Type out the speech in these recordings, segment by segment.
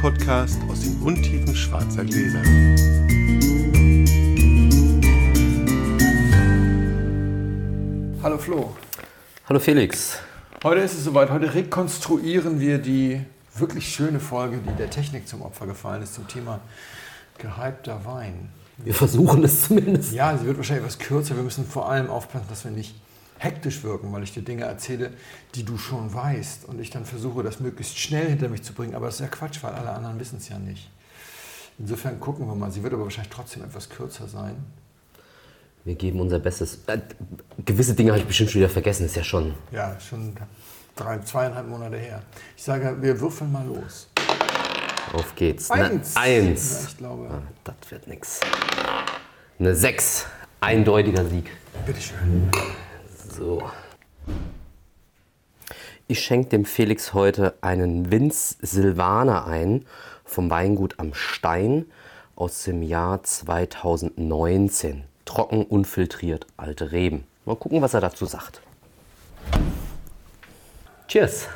Podcast aus den Untiefen schwarzer Gläser. Hallo Flo. Hallo Felix. Heute ist es soweit. Heute rekonstruieren wir die wirklich schöne Folge, die der Technik zum Opfer gefallen ist, zum Thema gehypter Wein. Wir versuchen es zumindest. Ja, sie wird wahrscheinlich etwas kürzer. Wir müssen vor allem aufpassen, dass wir nicht hektisch wirken, weil ich dir Dinge erzähle, die du schon weißt und ich dann versuche, das möglichst schnell hinter mich zu bringen. Aber das ist ja Quatsch, weil alle anderen wissen es ja nicht. Insofern gucken wir mal. Sie wird aber wahrscheinlich trotzdem etwas kürzer sein. Wir geben unser Bestes. Äh, gewisse Dinge habe ich bestimmt schon wieder vergessen, ist ja schon. Ja, schon drei, zweieinhalb Monate her. Ich sage, wir würfeln mal los. Auf geht's. Eins. Eine Eins. Ja, ich glaube. Ah, das wird nix. Eine Sechs. Eindeutiger Sieg. Bitteschön. So. Ich schenke dem Felix heute einen Vince Silvaner ein vom Weingut am Stein aus dem Jahr 2019. Trocken, unfiltriert, alte Reben. Mal gucken, was er dazu sagt. Cheers.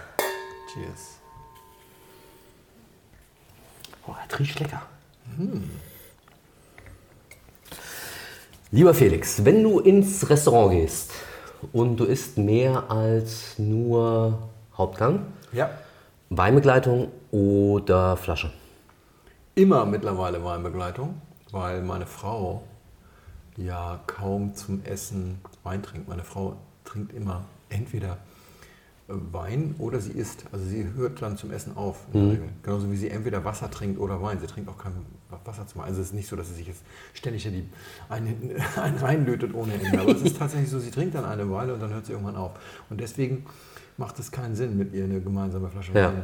Cheers. Oh, das riecht lecker. Lieber Felix, wenn du ins Restaurant gehst und du isst mehr als nur Hauptgang, Ja, Weinbegleitung oder Flasche? immer mittlerweile Weinbegleitung, weil meine Frau ja kaum zum Essen Wein trinkt. Meine Frau trinkt immer entweder Wein oder sie isst. Also sie hört dann zum Essen auf. Regel. Genauso wie sie entweder Wasser trinkt oder Wein. Sie trinkt auch kein Wasser zum Also es ist nicht so, dass sie sich jetzt ständig die einen, einen reinlötet ohne Ende. Aber es ist tatsächlich so, sie trinkt dann eine Weile und dann hört sie irgendwann auf. Und deswegen macht es keinen Sinn, mit ihr eine gemeinsame Flasche Ja. Wein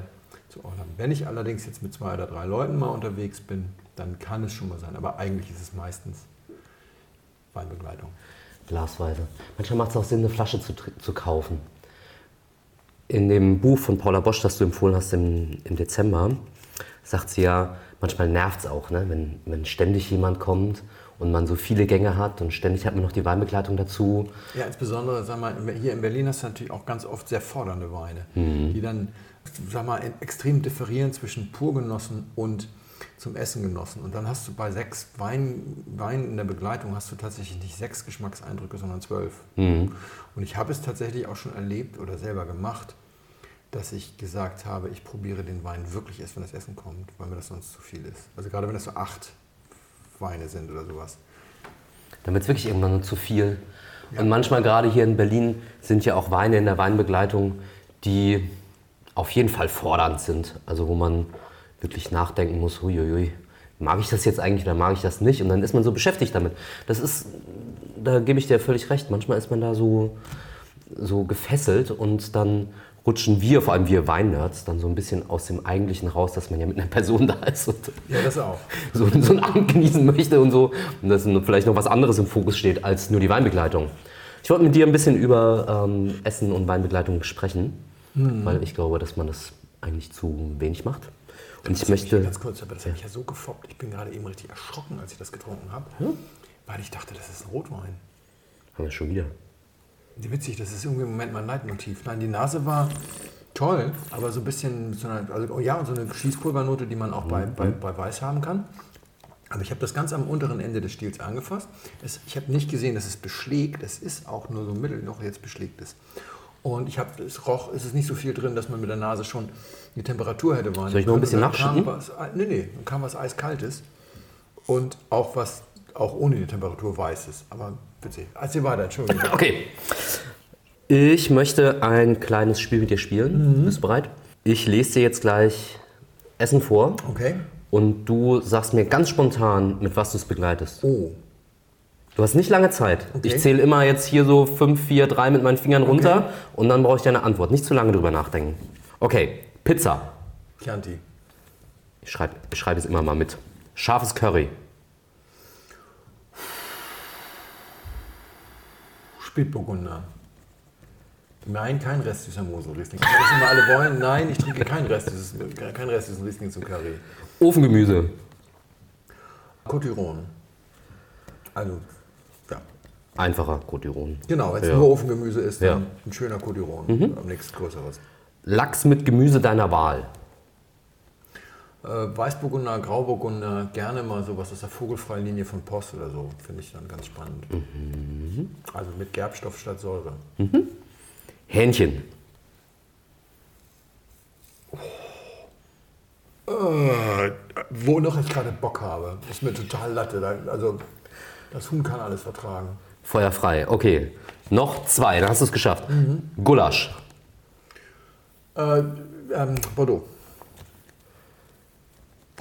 zu ordern. Wenn ich allerdings jetzt mit zwei oder drei Leuten mal unterwegs bin, dann kann es schon mal sein. Aber eigentlich ist es meistens Weinbegleitung. Glasweise. Manchmal macht es auch Sinn, eine Flasche zu, zu kaufen. In dem Buch von Paula Bosch, das du empfohlen hast im, im Dezember, sagt sie ja, manchmal nervt es auch, ne? wenn, wenn ständig jemand kommt und man so viele Gänge hat und ständig hat man noch die Weinbegleitung dazu. Ja, insbesondere, sag mal, hier in Berlin hast du natürlich auch ganz oft sehr fordernde Weine, die dann, sag mal, extrem differieren zwischen purgenossen und zum Essen genossen. Und dann hast du bei sechs Wein, Weinen in der Begleitung hast du tatsächlich nicht sechs Geschmackseindrücke, sondern zwölf. Und ich habe es tatsächlich auch schon erlebt oder selber gemacht, dass ich gesagt habe, ich probiere den Wein wirklich erst, wenn das Essen kommt, weil mir das sonst zu viel ist. Also gerade wenn das so acht Weine sind oder sowas. Dann wird es wirklich irgendwann nur zu viel. Und manchmal gerade hier in Berlin sind ja auch Weine in der Weinbegleitung, die auf jeden Fall fordernd sind. Also wo man wirklich nachdenken muss, huiuiui, mag ich das jetzt eigentlich oder mag ich das nicht? Und dann ist man so beschäftigt damit. Das ist, da gebe ich dir völlig recht, manchmal ist man da so, so gefesselt und dann rutschen wir, vor allem wir Weinnerds, dann so ein bisschen aus dem Eigentlichen raus, dass man ja mit einer Person da ist und Ja, das auch. so, so einen Abend genießen möchte und so. Und dass vielleicht noch was anderes im Fokus steht als nur die Weinbegleitung. Ich wollte mit dir ein bisschen über ähm, Essen und Weinbegleitung sprechen, weil ich glaube, dass man das eigentlich zu wenig macht. Und ich Das möchte. Ganz kurz, aber das hat mich ja so gefoppt. Ich bin gerade eben richtig erschrocken, als ich das getrunken habe. Weil ich dachte, das ist Rotwein. Haben wir schon wieder. Witzig, das ist irgendwie im Moment mein Leitmotiv. Nein, die Nase war toll, aber so ein bisschen, so eine, also, oh ja, und so eine Schießpulvernote, die man auch bei, bei, bei Weiß haben kann. Aber ich habe das ganz am unteren Ende des Stiels angefasst. Es, ich habe nicht gesehen, dass es beschlägt. Es ist auch nur so mittel noch jetzt beschlägt ist. Und ich habe, es roch, es ist nicht so viel drin, dass man mit der Nase schon die Temperatur hätte wahrnehmen Soll ich noch ein bisschen nachschütten? was, nee, nee, dann kam was Eiskaltes und auch was, auch ohne die Temperatur Weißes. Aber witzig. Erzähl weiter, Entschuldigung. Okay. Ich möchte ein kleines Spiel mit dir spielen. Bist du bereit? Ich lese dir jetzt gleich Essen vor Okay. und du sagst mir ganz spontan, mit was du es begleitest. Oh. Du hast nicht lange Zeit. Okay. Ich zähle immer jetzt hier so 5, 4, 3 mit meinen Fingern runter und dann brauche ich deine Antwort. Nicht zu lange drüber nachdenken. Okay, Pizza. Chianti. Ich schreibe ich schreib es immer mal mit. Scharfes Curry. Spätburgunder. Nein, kein Rest dieser Mosel-Riesling. Das immer alle wollen. Nein, ich trinke keinen Rest dieses, kein Rest dieses Riesling zum Curry. Ofengemüse. Cotiron. Also, ja. Einfacher Cotiron. Genau, wenn es Ja. nur Ofengemüse ist, dann Ja. ein schöner Cotiron. Am nächsten größeres. Lachs mit Gemüse deiner Wahl. Äh, Weißburgunder, Grauburgunder, gerne mal sowas aus der vogelfreien Linie von Post oder so. Finde ich dann ganz spannend. Also mit Gerbstoff statt Säure. Hähnchen. Äh, wo noch ich gerade Bock habe. Ist mir total Latte. Also das Huhn kann alles vertragen. Feuerfrei. Okay. Noch zwei, dann hast du es geschafft. Gulasch. Äh, ähm, Bordeaux.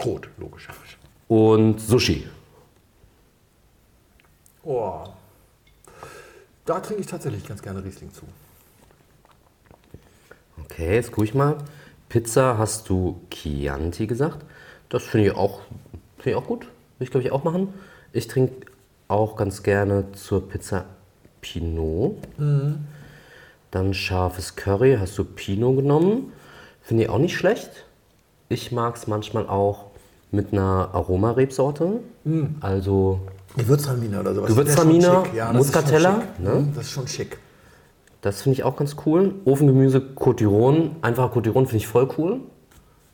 Rot, logisch. Und Sushi. Oh. Da trinke ich tatsächlich ganz gerne Riesling zu. Okay, jetzt gucke ich mal. Pizza hast du Chianti gesagt. Das finde ich auch, finde ich auch gut. Würde ich, glaube ich, auch machen. Ich trinke auch ganz gerne zur Pizza Pinot. Dann scharfes Curry hast du Pinot genommen. Finde ich auch nicht schlecht. Ich mag es manchmal auch mit einer Aromarebsorte. Also Gewürztraminer oder sowas. Gewürztraminer. Ja, das ist schon Muscatella, ne? Mhm, Das ist schon schick. Das finde ich auch ganz cool. Ofengemüse, Cotiron, einfacher Cotiron finde ich voll cool.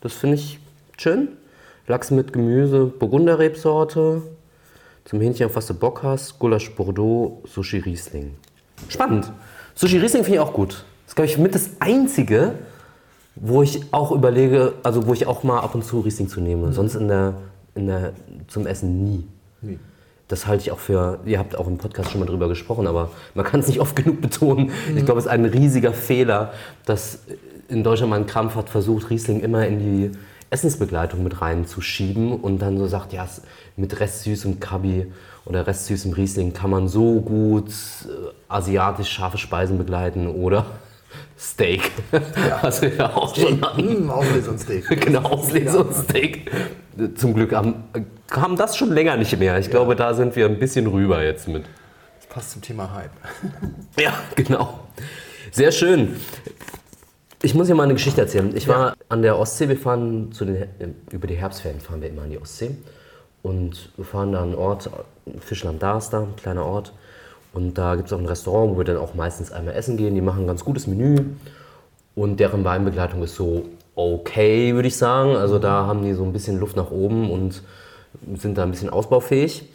Das finde ich schön. Lachs mit Gemüse, Burgunderrebsorte. Zum Hähnchen, auf was du Bock hast. Gulasch Bordeaux, Sushi Riesling. Spannend. Sushi Riesling finde ich auch gut. Das ist, glaube ich, mit das Einzige, wo ich auch überlege, also wo ich auch mal ab und zu Riesling zu nehme. Sonst in der, in der, zum Essen nie. Nie. Das halte ich auch für, ihr habt auch im Podcast schon mal drüber gesprochen, aber man kann es nicht oft genug betonen. Ich glaube, es ist ein riesiger Fehler, dass in Deutschland man krampfhaft versucht, Riesling immer in die Essensbegleitung mit reinzuschieben und dann so sagt, ja, mit restsüßem Kabi oder restsüßem Riesling kann man so gut äh, asiatisch scharfe Speisen begleiten oder Steak. Was wir ja auch schon hatten. Mm, Auflesungssteak. Genau, Auslesungssteak. Zum Glück haben, haben das schon länger nicht mehr. Ich glaube, da sind wir ein bisschen rüber jetzt mit. Das passt zum Thema Hype. Ja, genau. Sehr schön. Ich muss hier mal eine Geschichte erzählen. Ich war an der Ostsee, wir fahren zu den, über die Herbstferien fahren wir immer an die Ostsee. Und wir fahren da an einen Ort, Fischland Darster, ein kleiner Ort. Und da gibt es auch ein Restaurant, wo wir dann auch meistens einmal essen gehen. Die machen ein ganz gutes Menü. Und deren Weinbegleitung ist so okay, würde ich sagen. Also da haben die so ein bisschen Luft nach oben und sind da ein bisschen ausbaufähig.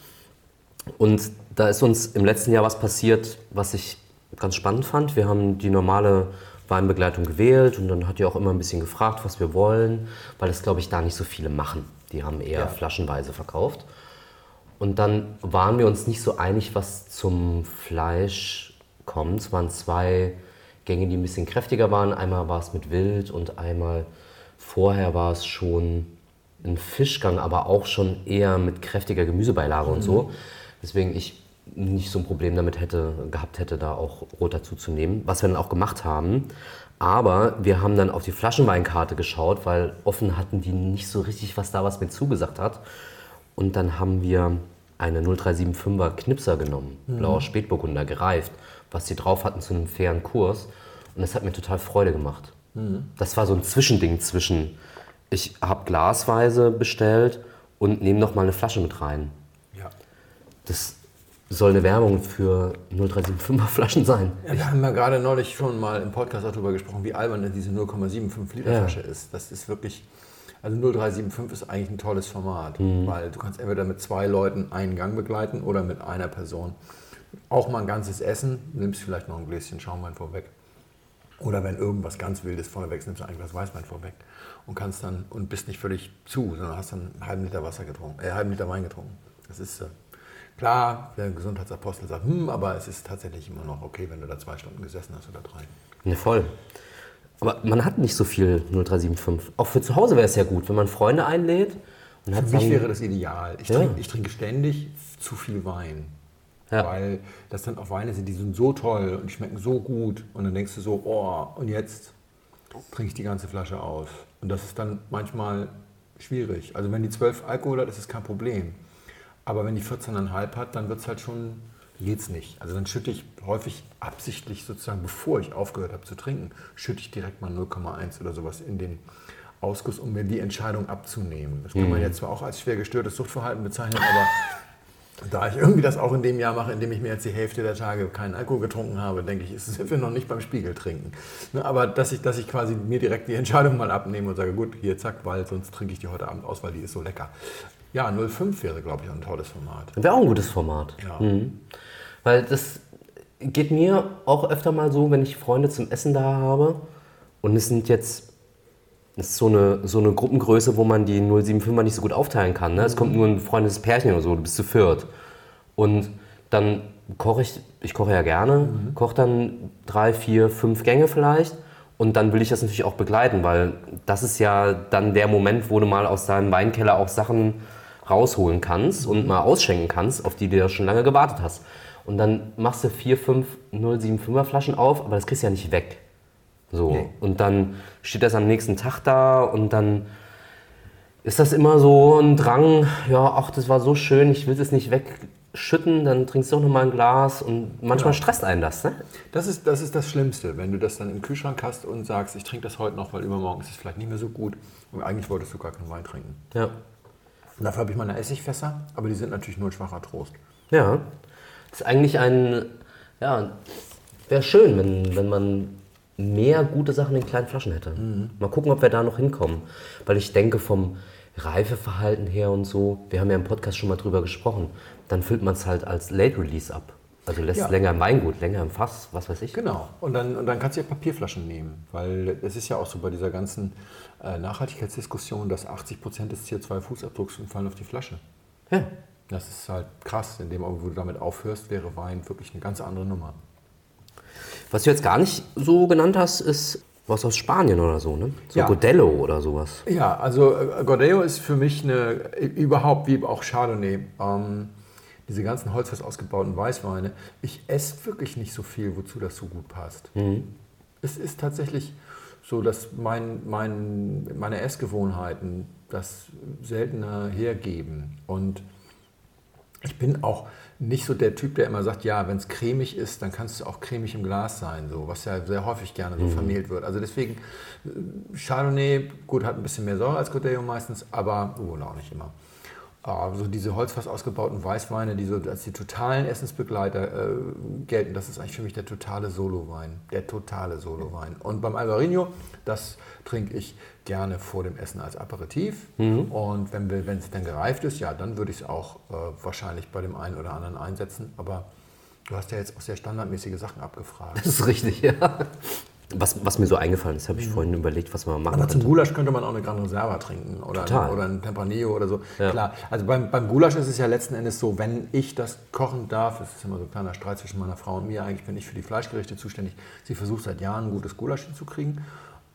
Und da ist uns im letzten Jahr was passiert, was ich ganz spannend fand. Wir haben die normale Weinbegleitung gewählt und dann hat die auch immer ein bisschen gefragt, was wir wollen, weil das, glaube ich, da nicht so viele machen. Die haben eher Ja. flaschenweise verkauft. Und dann waren wir uns nicht so einig, was zum Fleisch kommt. Es waren zwei Gänge, die ein bisschen kräftiger waren. Einmal war es mit Wild und einmal vorher war es schon ein Fischgang, aber auch schon eher mit kräftiger Gemüsebeilage und so. Deswegen ich nicht so ein Problem damit hätte, gehabt hätte, da auch Rot dazu zu nehmen. Was wir dann auch gemacht haben. Aber wir haben dann auf die Flaschenweinkarte geschaut, weil offen hatten die nicht so richtig, was da was mit zugesagt hat. Und dann haben wir eine 0375er Knipser genommen, blauer Spätburgunder, gereift, was sie drauf hatten zu einem fairen Kurs. Und das hat mir total Freude gemacht. Das war so ein Zwischending zwischen, ich habe glasweise bestellt und nehme noch mal eine Flasche mit rein. Ja. Das soll eine Werbung für 0375er Flaschen sein. Ja, wir haben ja gerade neulich schon mal im Podcast darüber gesprochen, wie albern diese 0,75 Liter Ja. Flasche ist. Das ist wirklich, also 0,375 ist eigentlich ein tolles Format, weil du kannst entweder mit zwei Leuten einen Gang begleiten oder mit einer Person. Auch mal ein ganzes Essen, nimmst vielleicht noch ein Gläschen Schaumwein vorweg. Oder wenn irgendwas ganz Wildes vorweg ist, nimmst du ein Glas Weißwein vorweg und kannst dann und bist nicht völlig zu, sondern hast dann einen halben Liter Wasser getrunken, äh, einen halben Liter Wein getrunken. Das ist äh, klar, der Gesundheitsapostel sagt, hm, aber es ist tatsächlich immer noch okay, wenn du da zwei Stunden gesessen hast oder drei. Ne, voll. Aber man hat nicht so viel 0375. Auch für zu Hause wäre es ja gut, wenn man Freunde einlädt und hat Für mich dann- wäre das ideal. Ich, Ja. trinke, ich trinke ständig zu viel Wein. Ja. Weil das dann auch Weine sind, die sind so toll und schmecken so gut. Und dann denkst du so, oh, und jetzt trinke ich die ganze Flasche aus. Und das ist dann manchmal schwierig. Also wenn die 12 Alkohol hat, ist es kein Problem. Aber wenn die 14,5 hat, dann wird es halt schon, geht's nicht. Also dann schütte ich häufig absichtlich sozusagen, bevor ich aufgehört habe zu trinken, schütte ich direkt mal 0,1 oder sowas in den Ausguss, um mir die Entscheidung abzunehmen. Das kann man jetzt zwar auch als schwer gestörtes Suchtverhalten bezeichnen, aber Da ich irgendwie das auch in dem Jahr mache, in dem ich mir jetzt die Hälfte der Tage keinen Alkohol getrunken habe, denke ich, sind wir noch nicht beim Spiegel trinken. Ne, aber dass ich, dass ich quasi mir direkt die Entscheidung mal abnehme und sage, gut, hier zack, weil sonst trinke ich die heute Abend aus, weil die ist so lecker. Ja, 05 wäre, glaube ich, ein tolles Format. Wäre auch ein gutes Format. Ja. Mhm. Weil das geht mir auch öfter mal so, wenn ich Freunde zum Essen da habe und es sind jetzt ist so eine, so eine Gruppengröße, wo man die 075er nicht so gut aufteilen kann. Ne? Es kommt nur ein freundes Pärchen oder so, du bist zu viert. Und dann koche ich, ich koche ja gerne, koche dann drei, vier, fünf Gänge vielleicht. Und dann will ich das natürlich auch begleiten, weil das ist ja dann der Moment, wo du mal aus deinem Weinkeller auch Sachen rausholen kannst und mal ausschenken kannst, auf die du ja schon lange gewartet hast. Und dann machst du vier, fünf 075er Flaschen auf, aber das kriegst du ja nicht weg. So. Nee. Und dann steht das am nächsten Tag da und dann ist das immer so ein Drang, ja, ach, das war so schön, ich will es nicht wegschütten, dann trinkst du auch noch mal ein Glas und manchmal Genau. stresst einen das, ne? Das ist, das ist das Schlimmste, wenn du das dann im Kühlschrank hast und sagst, ich trinke das heute noch, weil übermorgen ist es vielleicht nicht mehr so gut. Und eigentlich wolltest du gar keinen Wein trinken. Ja. Und dafür habe ich meine Essigfässer, aber die sind natürlich nur ein schwacher Trost. Ja. Das ist eigentlich ein, ja, wäre schön, wenn, wenn man mehr gute Sachen in kleinen Flaschen hätte. Mal gucken, ob wir da noch hinkommen. Weil ich denke, vom Reifeverhalten her und so, wir haben ja im Podcast schon mal drüber gesprochen, dann füllt man es halt als Late Release ab. Also lässt Ja. es länger im Weingut, länger im Fass, was weiß ich. Genau. Und dann, und dann kannst du ja Papierflaschen nehmen, weil es ist ja auch so bei dieser ganzen äh, Nachhaltigkeitsdiskussion, dass 80 Prozent des CO2-Fußabdrucks fallen auf die Flasche. Ja. Das ist halt krass. In dem Augenblick, wo du damit aufhörst, wäre Wein wirklich eine ganz andere Nummer. Was du jetzt gar nicht so genannt hast, ist was aus Spanien oder so, ne? So Ja. Godello oder sowas. Ja, also äh, Gordeo ist für mich eine, überhaupt wie auch Chardonnay, ähm, diese ganzen holzfest ausgebauten Weißweine. Ich esse wirklich nicht so viel, wozu das so gut passt. Es ist tatsächlich so, dass mein, mein, meine Essgewohnheiten das seltener hergeben. Und ich bin auch nicht so der Typ, der immer sagt, ja, wenn es cremig ist, dann kann es auch cremig im Glas sein, so, was ja sehr häufig gerne so vermehlt wird. Also deswegen, äh, Chardonnay, gut, hat ein bisschen mehr Säure als Cordero meistens, aber oh, auch nicht immer. Ah, so diese holzfass ausgebauten Weißweine, die so als die totalen Essensbegleiter äh, gelten, das ist eigentlich für mich der totale Solowein. Der totale Solowein. Und beim Albarino, das trinke ich gerne vor dem Essen als Aperitif. Und wenn wir- wenn es dann gereift ist, ja, dann würde ich es auch äh, wahrscheinlich bei dem einen oder anderen einsetzen. Aber du hast ja jetzt auch sehr standardmäßige Sachen abgefragt. Das ist richtig, ja. Was, was mir so eingefallen ist, habe ich vorhin überlegt, was man machen Aber zum. Gulasch könnte man auch eine Gran Reserva trinken oder, Total. oder ein Tempranillo oder so. Ja. Klar, also beim, beim Gulasch ist es ja letzten Endes so, wenn ich das kochen darf, es ist immer so ein kleiner Streit zwischen meiner Frau und mir, eigentlich bin ich für die Fleischgerichte zuständig. Sie versucht seit Jahren ein gutes Gulasch hinzukriegen.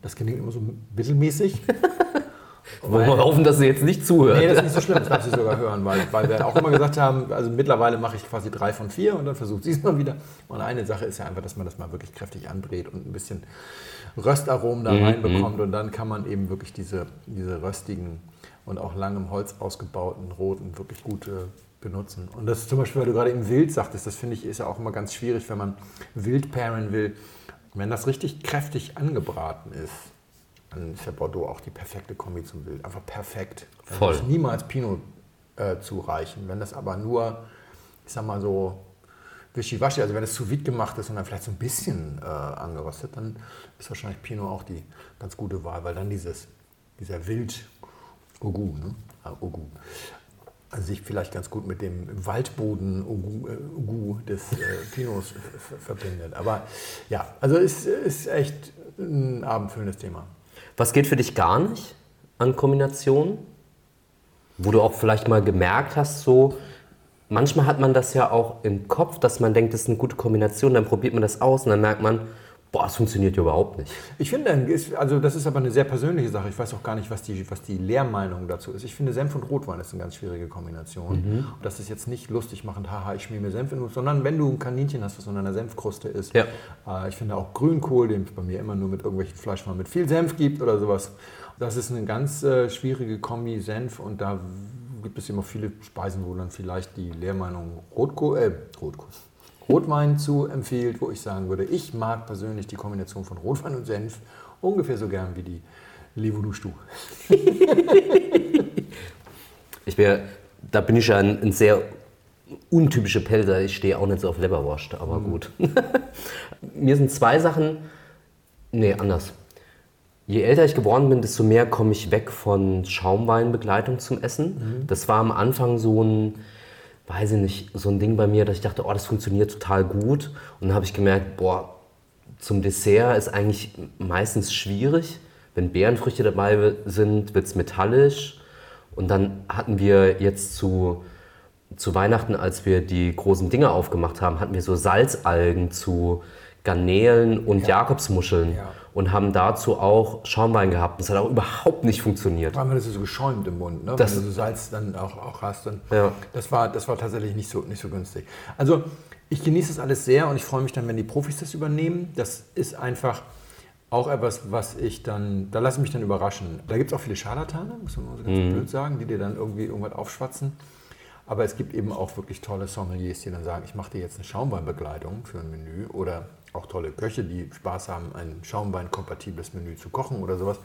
Das gelingt immer so mittelmäßig. Wollen wir hoffen, dass sie jetzt nicht zuhört. Nee, das ist nicht so schlimm, das darf sie sogar hören, weil, weil wir auch immer gesagt haben, also mittlerweile mache ich quasi drei von vier und dann versucht sie es mal wieder. Und eine Sache ist ja einfach, dass man das mal wirklich kräftig anbrät und ein bisschen Röstaromen da reinbekommt und dann kann man eben wirklich diese, diese röstigen und auch lang im Holz ausgebauten roten wirklich gut äh, benutzen. Und das ist zum Beispiel, weil du gerade eben Wild sagtest, das finde ich ist ja auch immer ganz schwierig, wenn man Wild pairen will. Wenn das richtig kräftig angebraten ist, dann ist ja Bordeaux auch die perfekte Kombi zum Wild. Einfach perfekt. Dann Voll. niemals Pinot äh, zureichen. Wenn das aber nur, ich sag mal so, wischiwaschi, also wenn es zu weit gemacht ist und dann vielleicht so ein bisschen äh, angeröstet, dann ist wahrscheinlich Pinot auch die ganz gute Wahl, weil dann dieses, dieser Wild Ogu, ne? Ah, Ogu. Sich vielleicht ganz gut mit dem Waldboden Ogu, äh, Ogu des äh, Pinots verbindet. Aber ja, also es ist echt ein abendfüllendes Thema. Was geht für dich gar nicht an Kombinationen? Wo du auch vielleicht mal gemerkt hast, so, manchmal hat man das ja auch im Kopf, dass man denkt, das ist eine gute Kombination, dann probiert man das aus und dann merkt man, boah, es funktioniert ja überhaupt nicht. Ich finde, also das ist aber eine sehr persönliche Sache. Ich weiß auch gar nicht, was die, was die Lehrmeinung dazu ist. Ich finde, Senf und Rotwein ist eine ganz schwierige Kombination. Und das ist jetzt nicht lustig machend, haha, ich schmier mir Senf in den sondern wenn du ein Kaninchen hast, was unter einer Senfkruste ist. Ja. Äh, ich finde auch Grünkohl, den es bei mir immer nur mit irgendwelchen Fleischwaren mit viel Senf gibt oder sowas. Das ist eine ganz äh, schwierige Kombi Senf und da gibt es immer viele Speisen, wo dann vielleicht die Lehrmeinung Rotkohl, äh, Rotkohl. Rotwein zu empfiehlt, wo ich sagen würde, ich mag persönlich die Kombination von Rotwein und Senf ungefähr so gern wie die Levolustu. Ich wär, da bin ich ja ein, ein sehr untypische Pelzer. Ich stehe auch nicht so auf Leberwurst, aber gut. Mir sind zwei Sachen, nee, anders. Je älter ich geworden bin, desto mehr komme ich weg von Schaumweinbegleitung zum Essen. Das war am Anfang so ein, weiß ich nicht, so ein Ding bei mir, dass ich dachte, oh, das funktioniert total gut. Und dann habe ich gemerkt, boah, zum Dessert ist eigentlich meistens schwierig. Wenn Beerenfrüchte dabei sind, wird es metallisch. Und dann hatten wir jetzt zu, zu Weihnachten, als wir die großen Dinge aufgemacht haben, hatten wir so Salzalgen zu Garnelen und Jakobsmuscheln. Ja. Und haben dazu auch Schaumwein gehabt. Das hat auch überhaupt nicht funktioniert. Vor allem, wenn das so geschäumt im Mund, ne? Das- wenn du so Salz dann auch, auch hast. Dann, Ja. das, war, das war tatsächlich nicht so, nicht so günstig. Also ich genieße das alles sehr und ich freue mich dann, wenn die Profis das übernehmen. Das ist einfach auch etwas, was ich dann, da lasse ich mich dann überraschen. Da gibt es auch viele Scharlatane, muss man so ganz blöd sagen, die dir dann irgendwie irgendwas aufschwatzen. Aber es gibt eben auch wirklich tolle Sommeliers, die dann sagen, ich mache dir jetzt eine Schaumweinbegleitung für ein Menü oder auch tolle Köche, die Spaß haben, ein Schaumwein-kompatibles Menü zu kochen oder sowas.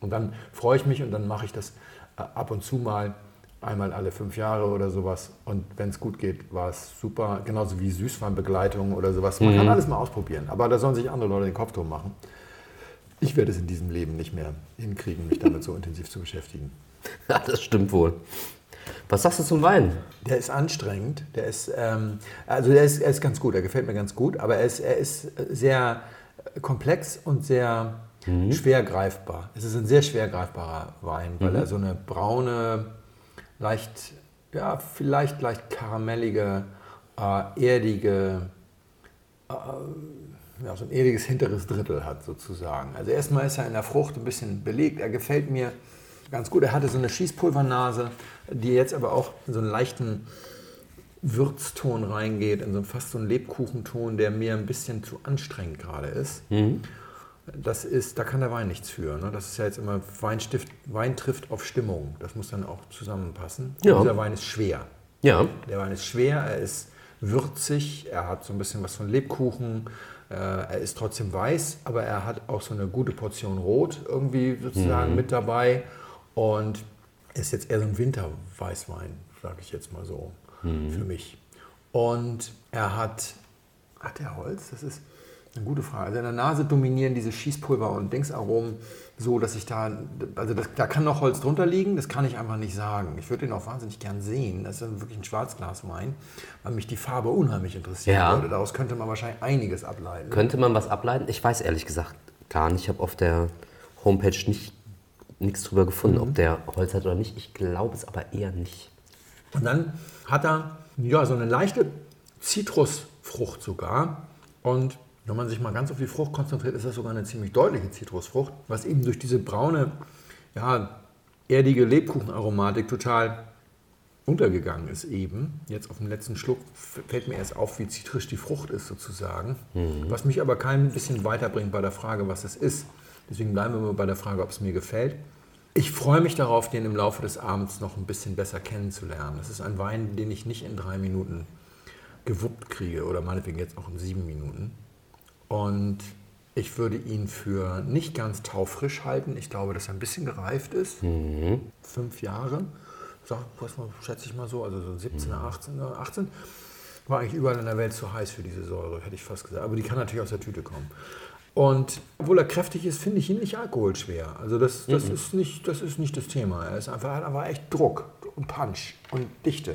Und dann freue ich mich und dann mache ich das äh, ab und zu mal, einmal alle fünf Jahre oder sowas. Und wenn es gut geht, war es super. Genauso wie Süßweinbegleitung oder sowas. Man kann alles mal ausprobieren, aber da sollen sich andere Leute den Kopf drum machen. Ich werde es in diesem Leben nicht mehr hinkriegen, mich damit so intensiv zu beschäftigen. Ja, das stimmt wohl. Was sagst du zum Wein? Der ist anstrengend, der ist, ähm, also der ist, er ist ganz gut, er gefällt mir ganz gut, aber er ist, er ist sehr komplex und sehr schwer greifbar. Es ist ein sehr schwer greifbarer Wein, weil er so eine braune, leicht, ja, vielleicht leicht karamellige, äh, erdige, äh, ja, so ein erdiges hinteres Drittel hat sozusagen. Also erstmal ist er in der Frucht ein bisschen belegt, er gefällt mir ganz gut. Er hatte so eine Schießpulvernase, die jetzt aber auch in so einen leichten Würzton reingeht, in so fast so einen Lebkuchenton, der mir ein bisschen zu anstrengend gerade ist. Das ist, da kann der Wein nichts für. Ne? Das ist ja jetzt immer Weinstift, Wein trifft auf Stimmung. Das muss dann auch zusammenpassen. Ja. Dieser Wein ist schwer. Ja, Der Wein ist schwer, er ist würzig, er hat so ein bisschen was von Lebkuchen, äh, er ist trotzdem weiß, aber er hat auch so eine gute Portion Rot irgendwie sozusagen mit dabei und ist jetzt eher so ein Winterweißwein, sage ich jetzt mal so, für mich. Und er hat, hat er Holz? Das ist eine gute Frage. Also in der Nase dominieren diese Schießpulver und Dingsaromen so, dass ich da, also das, da kann noch Holz drunter liegen, das kann ich einfach nicht sagen. Ich würde den auch wahnsinnig gern sehen. Das ist wirklich ein Schwarzglaswein, weil mich die Farbe unheimlich interessieren Ja. würde. Daraus könnte man wahrscheinlich einiges ableiten. könnte man was ableiten? Ich weiß ehrlich gesagt gar nicht. Ich habe auf der Homepage nicht nichts drüber gefunden, ob der Holz hat oder nicht. Ich glaube es aber eher nicht. Und dann hat er ja, so eine leichte Zitrusfrucht sogar. Und wenn man sich mal ganz auf die Frucht konzentriert, ist das sogar eine ziemlich deutliche Zitrusfrucht, was eben durch diese braune, ja, erdige Lebkuchenaromatik total untergegangen ist eben. Jetzt auf dem letzten Schluck fällt mir erst auf, wie zitrisch die Frucht ist sozusagen. Was mich aber kein bisschen weiterbringt bei der Frage, was es ist. Deswegen bleiben wir bei der Frage, ob es mir gefällt. Ich freue mich darauf, den im Laufe des Abends noch ein bisschen besser kennenzulernen. Das ist ein Wein, den ich nicht in drei Minuten gewuppt kriege oder meinetwegen jetzt auch in sieben Minuten. Und ich würde ihn für nicht ganz taufrisch halten. Ich glaube, dass er ein bisschen gereift ist. Fünf Jahre, sag, was schätze ich mal so, also so 17, 18, 18. War eigentlich überall in der Welt zu heiß für diese Säure, hätte ich fast gesagt. Aber die kann natürlich aus der Tüte kommen. Und obwohl er kräftig ist, finde ich ihn nicht alkoholschwer. Also das, das, ist, nicht, das ist nicht das Thema. Er ist einfach, hat einfach echt Druck und Punch und Dichte.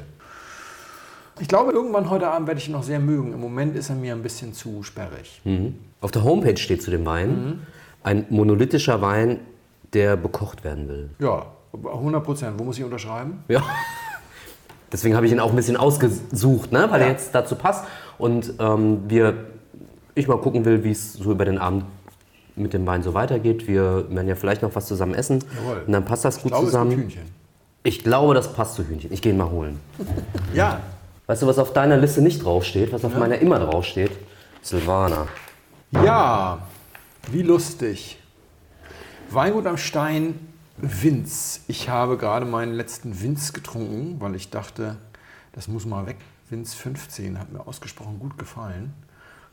Ich glaube, irgendwann heute Abend werde ich ihn noch sehr mögen. Im Moment ist er mir ein bisschen zu sperrig. Auf der Homepage steht zu dem Wein ein monolithischer Wein, der bekocht werden will. Ja, 100 Prozent. Wo muss ich unterschreiben? Ja. Deswegen habe ich ihn auch ein bisschen ausgesucht, ne? weil Ja. er jetzt dazu passt. Und ähm, wir, ich mal gucken will, wie es so über den Abend mit dem Wein so weitergeht. Wir werden ja vielleicht noch was zusammen essen. Jawohl. Und dann passt das Ich gut glaube, es gibt zusammen. Hühnchen. Ich glaube, das passt zu Hühnchen. Ich gehe ihn mal holen. Ja, Weißt du, was auf deiner Liste nicht draufsteht, was auf meiner immer draufsteht? Silvana. Ja, wie lustig. Weingut am Stein, Winz. Ich habe gerade meinen letzten Winz getrunken, weil ich dachte, das muss mal weg. Winz 15 hat mir ausgesprochen gut gefallen.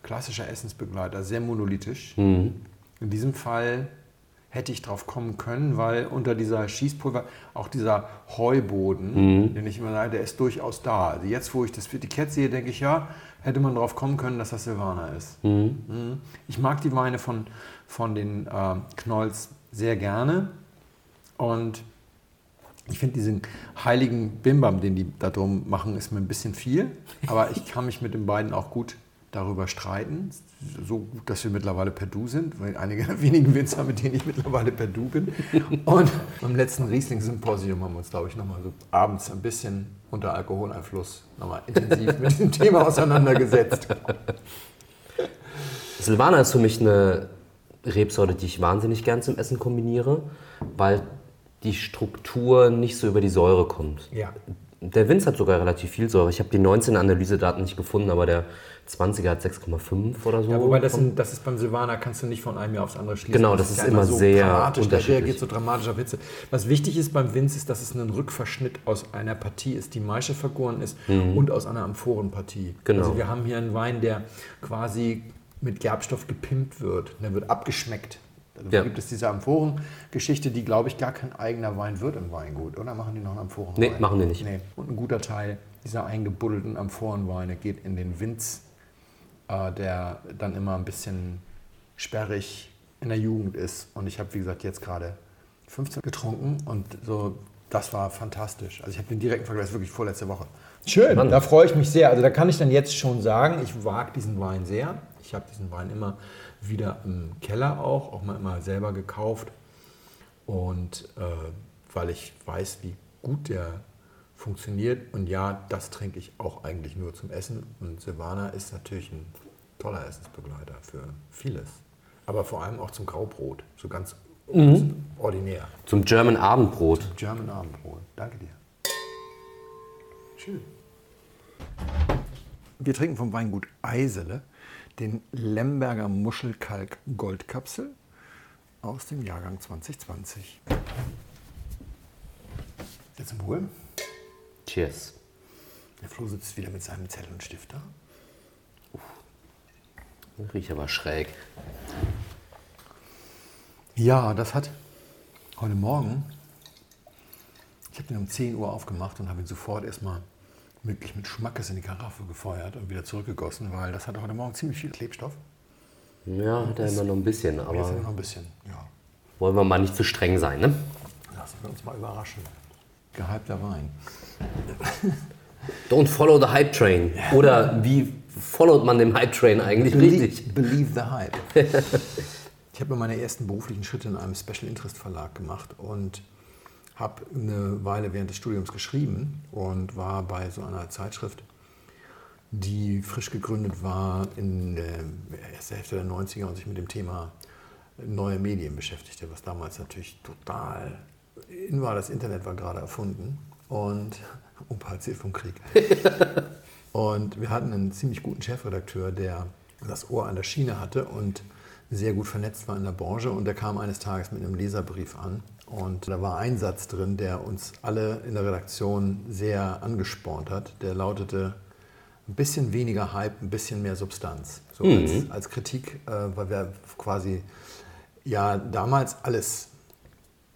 Klassischer Essensbegleiter, sehr monolithisch. In diesem Fall hätte ich drauf kommen können, weil unter dieser Schießpulver auch dieser Heuboden, den ich immer sage, der ist durchaus da. Also jetzt, wo ich das Etikett sehe, denke ich, ja, hätte man drauf kommen können, dass das Silvaner ist. Mhm. Ich mag die Weine von, von den äh, Knolls sehr gerne und ich finde diesen heiligen Bimbam, den die da drum machen, ist mir ein bisschen viel. Aber ich kann mich mit den beiden auch gut darüber streiten. So gut, dass wir mittlerweile per Du sind, weil einige der wenigen Winzer, mit denen ich mittlerweile per Du bin. Und beim letzten Riesling-Symposium haben wir uns, glaube ich, nochmal so abends ein bisschen unter Alkoholeinfluss nochmal intensiv mit diesem Thema auseinandergesetzt. Silvaner ist für mich eine Rebsorte, die ich wahnsinnig gern zum Essen kombiniere, weil die Struktur nicht so über die Säure kommt. Ja. Der Winz hat sogar relativ viel Säure. Ich habe die 19 Analysedaten nicht gefunden, aber der 20er hat 6,5 oder so. Ja, wobei das, sind, das ist beim Silvaner, kannst du nicht von einem Jahr aufs andere schließen. Genau, das ist immer so sehr dramatisch, der unterschiedlich. reagiert so dramatisch auf Hitze. Was wichtig ist beim Winz, ist, dass es ein Rückverschnitt aus einer Partie ist, die Maische vergoren ist und aus einer Amphorenpartie. Mhm. Genau. Also wir haben hier einen Wein, der quasi mit Gerbstoff gepimpt wird. Der wird abgeschmeckt. Also Ja. gibt es diese Amphoren-Geschichte, die, glaube ich, gar kein eigener Wein wird im Weingut. Oder machen die noch einen Amphorenwein? Nee, machen die nicht. Nee. Und ein guter Teil dieser eingebuddelten Amphorenweine geht in den Winz, äh, der dann immer ein bisschen sperrig in der Jugend ist. Und ich habe, wie gesagt, jetzt gerade 15 getrunken und so, das war fantastisch. Also ich habe den direkten Vergleich, wirklich vorletzte Woche. Schön, Mann. da freue ich mich sehr. Also da kann ich dann jetzt schon sagen, ich wage diesen Wein sehr. Ich habe diesen Wein immer wieder im Keller auch, auch mal immer selber gekauft. Und äh, weil ich weiß, wie gut der funktioniert. Und ja, das trinke ich auch eigentlich nur zum Essen. Und Silvaner ist natürlich ein toller Essensbegleiter für vieles. Aber vor allem auch zum Graubrot. So ganz, ganz ordinär. Zum German Abendbrot. German Abendbrot. Danke dir. Schön. Wir trinken vom Weingut Eisele den Lemberger Muschelkalk Goldkapsel aus dem Jahrgang 2020. Jetzt zum Wohl. Cheers. Der Flo sitzt wieder mit seinem Zettel und Stift da. Riecht aber schräg. Ja, das hat heute Morgen, ich habe den um 10 Uhr aufgemacht und habe ihn sofort erstmal wirklich mit Schmackes in die Karaffe gefeuert und wieder zurückgegossen, weil das hatte heute Morgen ziemlich viel Klebstoff. Ja, hat er immer noch ein bisschen, aber noch ein bisschen, ja. wollen wir mal nicht zu streng sein, ne? Lassen wir uns mal überraschen. Gehypter Wein. Don't follow the hype train. Oder wie followt man den Hype Train eigentlich richtig? Believe the Hype. ich habe meine ersten beruflichen Schritte in einem Special Interest Verlag gemacht und habe eine Weile während des Studiums geschrieben und war bei so einer Zeitschrift, die frisch gegründet war in der ersten Hälfte der 90er und sich mit dem Thema neue Medien beschäftigte, was damals natürlich total in war. Das Internet war gerade erfunden und Opa erzählt vom Krieg. Und wir hatten einen ziemlich guten Chefredakteur, der das Ohr an der Schiene hatte und sehr gut vernetzt war in der Branche. Und der kam eines Tages mit einem Leserbrief an. Und da war ein Satz drin, der uns alle in der Redaktion sehr angespornt hat. Der lautete, ein bisschen weniger Hype, ein bisschen mehr Substanz. So als, als Kritik, äh, weil wir quasi ja damals alles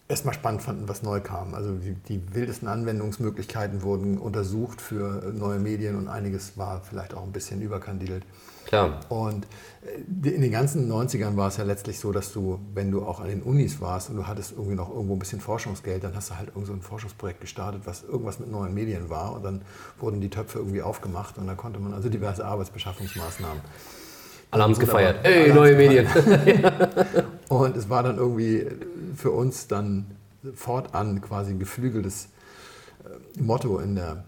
erstmal spannend fanden, was neu kam. Also die, die wildesten Anwendungsmöglichkeiten wurden untersucht für neue Medien und einiges war vielleicht auch ein bisschen überkandidelt. Klar. Und äh, in den ganzen 90ern war es ja letztlich so, dass du, wenn du auch an den Unis warst und du hattest irgendwie noch irgendwo ein bisschen Forschungsgeld, dann hast du halt irgend so ein Forschungsprojekt gestartet, was irgendwas mit neuen Medien war und dann wurden die Töpfe irgendwie aufgemacht und dann konnte man also diverse Arbeitsbeschaffungsmaßnahmen. Alle haben es gefeiert. Ey, neue Medien. Und es war dann irgendwie für uns dann fortan quasi ein geflügeltes äh, Motto in der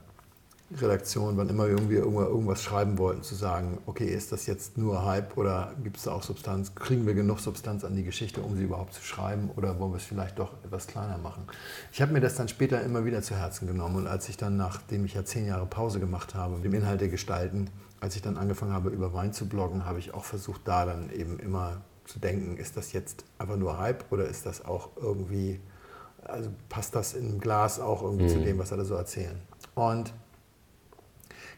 Redaktion, wann immer wir irgendwie irgendwas schreiben wollten, zu sagen, okay, ist das jetzt nur Hype oder gibt es da auch Substanz? Kriegen wir genug Substanz an die Geschichte, um sie überhaupt zu schreiben oder wollen wir es vielleicht doch etwas kleiner machen? Ich habe mir das dann später immer wieder zu Herzen genommen und als ich dann, nachdem ich ja zehn Jahre Pause gemacht habe, dem Inhalte gestalten, als ich dann angefangen habe, über Wein zu bloggen, habe ich auch versucht, da dann eben immer zu denken, ist das jetzt einfach nur Hype oder ist das auch irgendwie, also passt das im Glas auch irgendwie zu dem, was alle so erzählen? Und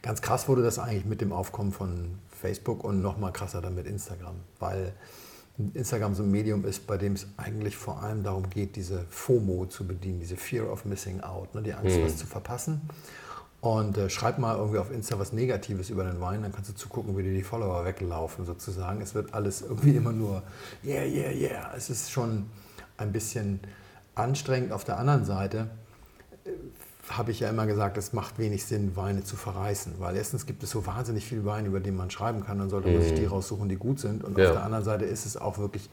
ganz krass wurde das eigentlich mit dem Aufkommen von Facebook und noch mal krasser dann mit Instagram, weil Instagram so ein Medium ist, bei dem es eigentlich vor allem darum geht, diese FOMO zu bedienen, diese Fear of Missing Out, ne, die Angst, mhm. was zu verpassen. Und äh, schreib mal irgendwie auf Insta was Negatives über den Wein, dann kannst du zugucken, wie dir die Follower weglaufen sozusagen. Es wird alles irgendwie immer nur, yeah, yeah, yeah. Es ist schon ein bisschen anstrengend. Auf der anderen Seite äh, habe ich ja immer gesagt, es macht wenig Sinn, Weine zu verreißen, weil erstens gibt es so wahnsinnig viele Weine, über die man schreiben kann, dann sollte man sich die mhm. raussuchen, die gut sind. Und ja. auf der anderen Seite ist es auch wirklich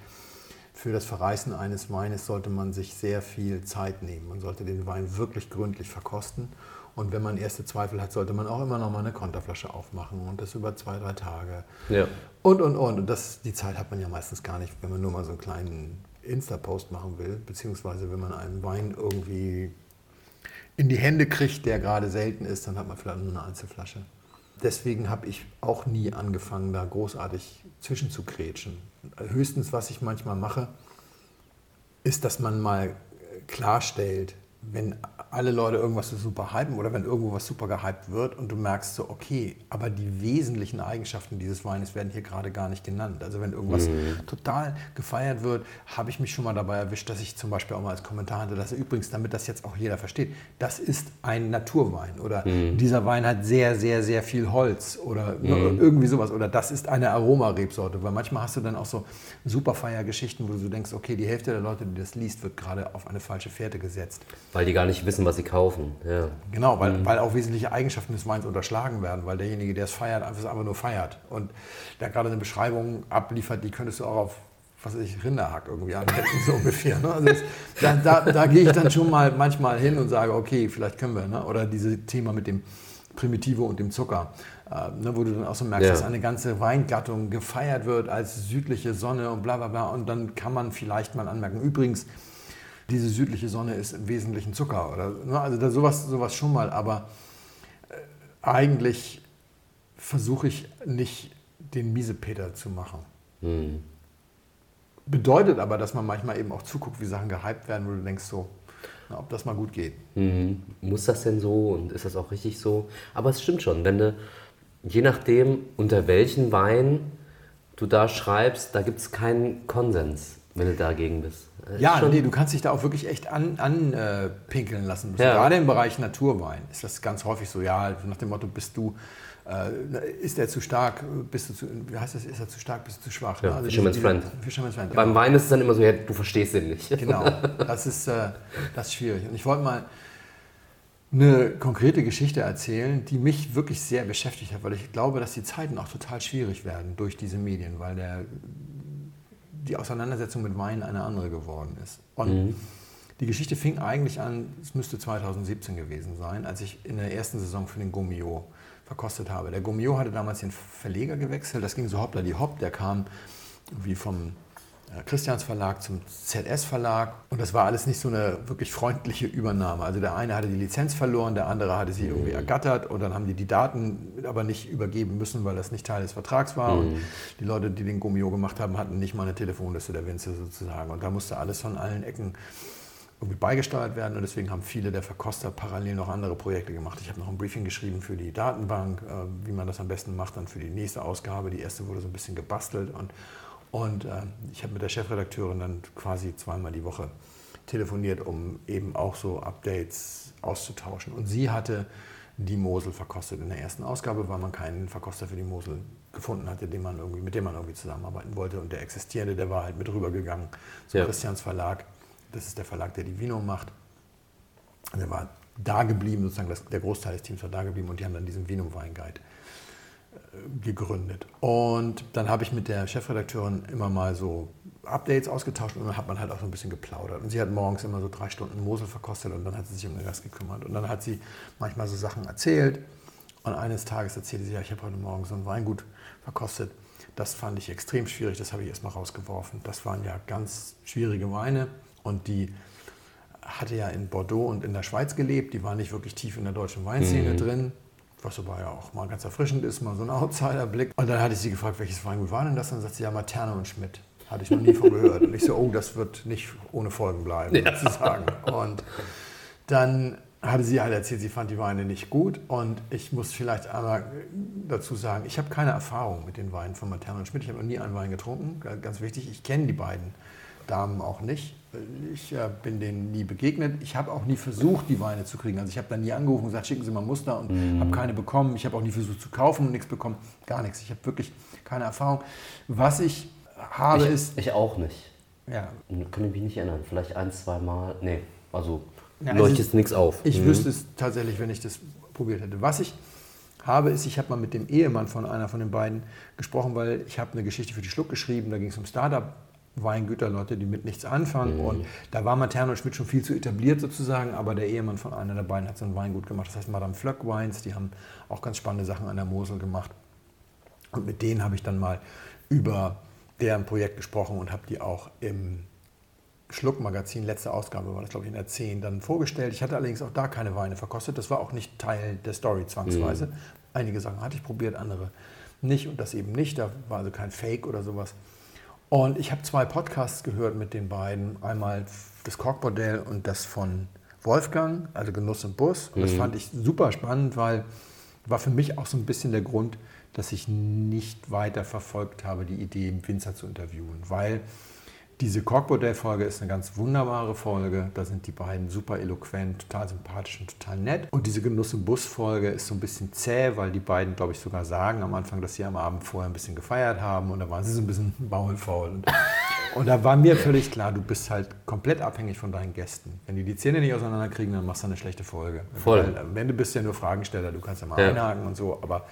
für das Verreißen eines Weines sollte man sich sehr viel Zeit nehmen. Man sollte den Wein wirklich gründlich verkosten. Und wenn man erste Zweifel hat, sollte man auch immer noch mal eine Konterflasche aufmachen und das über zwei, drei Tage. Ja. Und, und, und. Und das, die Zeit hat man ja meistens gar nicht, wenn man nur mal so einen kleinen Insta-Post machen will, beziehungsweise wenn man einen Wein irgendwie in die Hände kriegt, der gerade selten ist, dann hat man vielleicht nur eine Einzelflasche. Deswegen habe ich auch nie angefangen, da großartig zwischenzukrätschen. Höchstens, was ich manchmal mache, ist, dass man mal klarstellt, wenn alle Leute irgendwas so super hypen oder wenn irgendwo was super gehypt wird und du merkst so, okay, aber die wesentlichen Eigenschaften dieses Weines werden hier gerade gar nicht genannt. Also wenn irgendwas mhm. total gefeiert wird, habe ich mich schon mal dabei erwischt, dass ich zum Beispiel auch mal als Kommentar hatte, dass übrigens, damit das jetzt auch jeder versteht, das ist ein Naturwein oder mhm. dieser Wein hat sehr, sehr, sehr viel Holz oder mhm. irgendwie sowas oder das ist eine Aromarebsorte, weil manchmal hast du dann auch so super Feiergeschichten, wo du denkst, okay, die Hälfte der Leute, die das liest, wird gerade auf eine falsche Fährte gesetzt. Weil die gar nicht wissen, was sie kaufen. Ja. Genau, weil, mhm. weil auch wesentliche Eigenschaften des Weins unterschlagen werden, weil derjenige, der es feiert, einfach nur feiert. Und der gerade eine Beschreibung abliefert, die könntest du auch auf was weiß ich, Rinderhack irgendwie anwenden, so ungefähr. Ne? Also das, da, da, da gehe ich dann schon mal manchmal hin und sage, okay, vielleicht können wir. Ne? Oder dieses Thema mit dem Primitive und dem Zucker, äh, ne, wo du dann auch so merkst, ja. dass eine ganze Weingattung gefeiert wird als südliche Sonne und bla bla bla. Und dann kann man vielleicht mal anmerken, übrigens, diese südliche Sonne ist im Wesentlichen Zucker. Oder, ne? Also da sowas, sowas schon mal, aber äh, eigentlich versuche ich nicht den Miesepeter zu machen. Mhm. Bedeutet aber, dass man manchmal eben auch zuguckt, wie Sachen gehypt werden, wo du denkst so, na, ob das mal gut geht. Mhm. Muss das denn so und ist das auch richtig so? Aber es stimmt schon, wenn du, je nachdem, unter welchen Wein du da schreibst, da gibt es keinen Konsens, wenn du dagegen bist. Ja, nee, du kannst dich da auch wirklich echt anpinkeln an, äh, lassen. Ja. Gerade im Bereich Naturwein ist das ganz häufig so, ja, nach dem Motto, bist du, äh, ist er zu stark, bist du zu, wie heißt das, ist er zu stark, bist du zu schwach? Ja, also Fisherman's, Friend. Fisherman's Friend. Beim genau. Wein ist es dann immer so, ja, du verstehst ihn nicht. Genau, das ist, äh, das ist schwierig. Und ich wollte mal eine konkrete Geschichte erzählen, die mich wirklich sehr beschäftigt hat, weil ich glaube, dass die Zeiten auch total schwierig werden durch diese Medien, weil der die Auseinandersetzung mit Wein eine andere geworden ist. Und mhm. die Geschichte fing eigentlich an, es müsste 2017 gewesen sein, als ich in der ersten Saison für den Gomio verkostet habe. Der Gomio hatte damals den Verleger gewechselt, das ging so hoppla die hopp, der kam wie vom Christians Verlag zum ZS Verlag und das war alles nicht so eine wirklich freundliche Übernahme. Also der eine hatte die Lizenz verloren, der andere hatte sie irgendwie mhm. ergattert und dann haben die die Daten aber nicht übergeben müssen, weil das nicht Teil des Vertrags war mhm. und die Leute, die den Gummio gemacht haben, hatten nicht mal eine Telefonliste der Winzer sozusagen und da musste alles von allen Ecken irgendwie beigesteuert werden und deswegen haben viele der Verkoster parallel noch andere Projekte gemacht. Ich habe noch ein Briefing geschrieben für die Datenbank, äh, wie man das am besten macht, dann für die nächste Ausgabe. Die erste wurde so ein bisschen gebastelt und und äh, ich habe mit der Chefredakteurin dann quasi zweimal die Woche telefoniert, um eben auch so Updates auszutauschen. Und sie hatte die Mosel verkostet in der ersten Ausgabe, weil man keinen Verkoster für die Mosel gefunden hatte, den man irgendwie, mit dem man irgendwie zusammenarbeiten wollte. Und der existierende, der war halt mit rübergegangen zum ja. Christians Verlag. Das ist der Verlag, der die Vino macht. Und der war da geblieben, sozusagen das, der Großteil des Teams war da geblieben und die haben dann diesen Vino Weinguide gegründet. Und dann habe ich mit der Chefredakteurin immer mal so Updates ausgetauscht und dann hat man halt auch so ein bisschen geplaudert. Und sie hat morgens immer so drei Stunden Mosel verkostet und dann hat sie sich um den Gast gekümmert. Und dann hat sie manchmal so Sachen erzählt. Und eines Tages erzählte sie, ja, ich habe heute Morgen so ein Weingut verkostet. Das fand ich extrem schwierig, das habe ich erstmal rausgeworfen. Das waren ja ganz schwierige Weine und die hatte ja in Bordeaux und in der Schweiz gelebt. Die war nicht wirklich tief in der deutschen Weinszene mhm. drin was aber ja auch mal ganz erfrischend ist, mal so ein Outsiderblick. Und dann hatte ich sie gefragt, welches Weingut war denn das? Und dann sagt sie, ja, Materne und Schmidt. Hatte ich noch nie von gehört. Und ich so, oh, das wird nicht ohne Folgen bleiben, ja. sozusagen. Und dann hatte sie halt erzählt, sie fand die Weine nicht gut. Und ich muss vielleicht einmal dazu sagen, ich habe keine Erfahrung mit den Weinen von Matern und Schmidt. Ich habe noch nie einen Wein getrunken. Ganz wichtig, ich kenne die beiden Damen auch nicht. Ich äh, bin denen nie begegnet. Ich habe auch nie versucht, die Weine zu kriegen. Also ich habe da nie angerufen und gesagt, schicken Sie mal Muster und mm. habe keine bekommen. Ich habe auch nie versucht zu kaufen und nichts bekommen. Gar nichts. Ich habe wirklich keine Erfahrung. Was ich habe ich, ist... Ich auch nicht. Ja. Kann ich mich nicht erinnern. Vielleicht ein, zwei Mal. Nee, also ja, also leuchtet nichts auf. Ich mhm. wüsste es tatsächlich, wenn ich das probiert hätte. Was ich habe, ist, ich habe mal mit dem Ehemann von einer von den beiden gesprochen, weil ich habe eine Geschichte für die Schluck geschrieben. Da ging es um Startup Weingüter, Leute, die mit nichts anfangen. Mhm. Und da war Materno Schmidt schon viel zu etabliert sozusagen, aber der Ehemann von einer der beiden hat so ein Weingut gemacht. Das heißt Madame Flöck Wines, die haben auch ganz spannende Sachen an der Mosel gemacht. Und mit denen habe ich dann mal über deren Projekt gesprochen und habe die auch im Schluck-Magazin, letzte Ausgabe war das, glaube ich, in der 10, dann vorgestellt. Ich hatte allerdings auch da keine Weine verkostet. Das war auch nicht Teil der Story zwangsweise. Mhm. Einige Sachen hatte ich probiert, andere nicht und das eben nicht. Da war also kein Fake oder sowas. Und ich habe zwei Podcasts gehört mit den beiden. Einmal das Korkbordell und das von Wolfgang, also Genuss und Bus. Und das mhm. fand ich super spannend, weil war für mich auch so ein bisschen der Grund, dass ich nicht weiter verfolgt habe, die Idee, Winzer zu interviewen. Weil diese Korkbordell-Folge ist eine ganz wunderbare Folge. Da sind die beiden super eloquent, total sympathisch und total nett. Und diese Genuss im Bus-Folge ist so ein bisschen zäh, weil die beiden, glaube ich, sogar sagen am Anfang, dass sie am Abend vorher ein bisschen gefeiert haben und da waren sie so ein bisschen maulfaul. Und, und da war mir völlig klar, du bist halt komplett abhängig von deinen Gästen. Wenn die die Zähne nicht auseinanderkriegen, dann machst du eine schlechte Folge. Voll. Weil am Ende bist du ja nur Fragensteller, du kannst ja mal ja. einhaken und so. Aber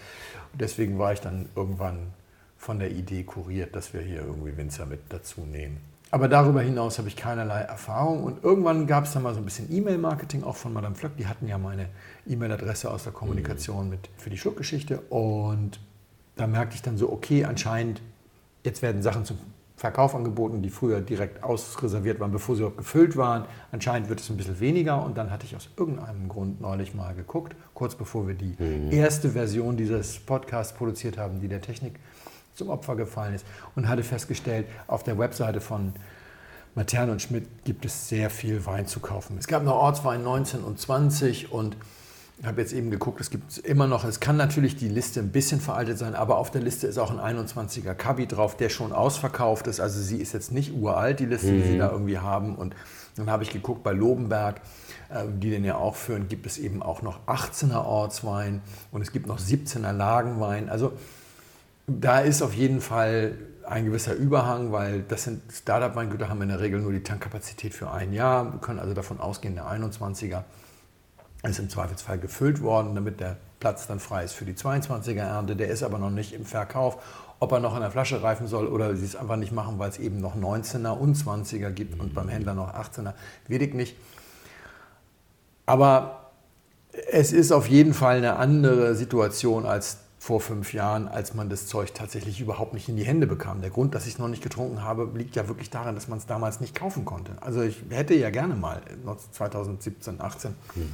deswegen war ich dann irgendwann von der Idee kuriert, dass wir hier irgendwie Winzer mit dazu nehmen. Aber darüber hinaus habe ich keinerlei Erfahrung. Und irgendwann gab es dann mal so ein bisschen E-Mail-Marketing auch von Madame Flöck. Die hatten ja meine E-Mail-Adresse aus der Kommunikation mit für die Schluckgeschichte. Und da merkte ich dann so, okay, anscheinend, jetzt werden Sachen zum Verkauf angeboten, die früher direkt ausreserviert waren, bevor sie überhaupt gefüllt waren. Anscheinend wird es ein bisschen weniger. Und dann hatte ich aus irgendeinem Grund neulich mal geguckt, kurz bevor wir die mhm. erste Version dieses Podcasts produziert haben, die der Technik zum Opfer gefallen ist und hatte festgestellt, auf der Webseite von Matern und Schmidt gibt es sehr viel Wein zu kaufen. Es gab noch Ortswein 19 und 20 und ich habe jetzt eben geguckt, es gibt immer noch, es kann natürlich die Liste ein bisschen veraltet sein, aber auf der Liste ist auch ein 21er Kabi drauf, der schon ausverkauft ist. Also sie ist jetzt nicht uralt, die Liste, mhm. die sie mhm. da irgendwie haben. Und dann habe ich geguckt, bei Lobenberg, äh, die den ja auch führen, gibt es eben auch noch 18er Ortswein und es gibt noch 17er Lagenwein. Also da ist auf jeden Fall ein gewisser Überhang, weil das sind Startup-Weingüter haben in der Regel nur die Tankkapazität für ein Jahr. Wir können also davon ausgehen, der 21er ist im Zweifelsfall gefüllt worden, damit der Platz dann frei ist für die 22er Ernte. Der ist aber noch nicht im Verkauf. Ob er noch in der Flasche reifen soll oder sie es einfach nicht machen, weil es eben noch 19er und 20er gibt und beim Händler noch 18er, weiß ich nicht. Aber es ist auf jeden Fall eine andere Situation als vor fünf Jahren, als man das Zeug tatsächlich überhaupt nicht in die Hände bekam. Der Grund, dass ich es noch nicht getrunken habe, liegt ja wirklich daran, dass man es damals nicht kaufen konnte. Also ich hätte ja gerne mal 2017, 18 hm.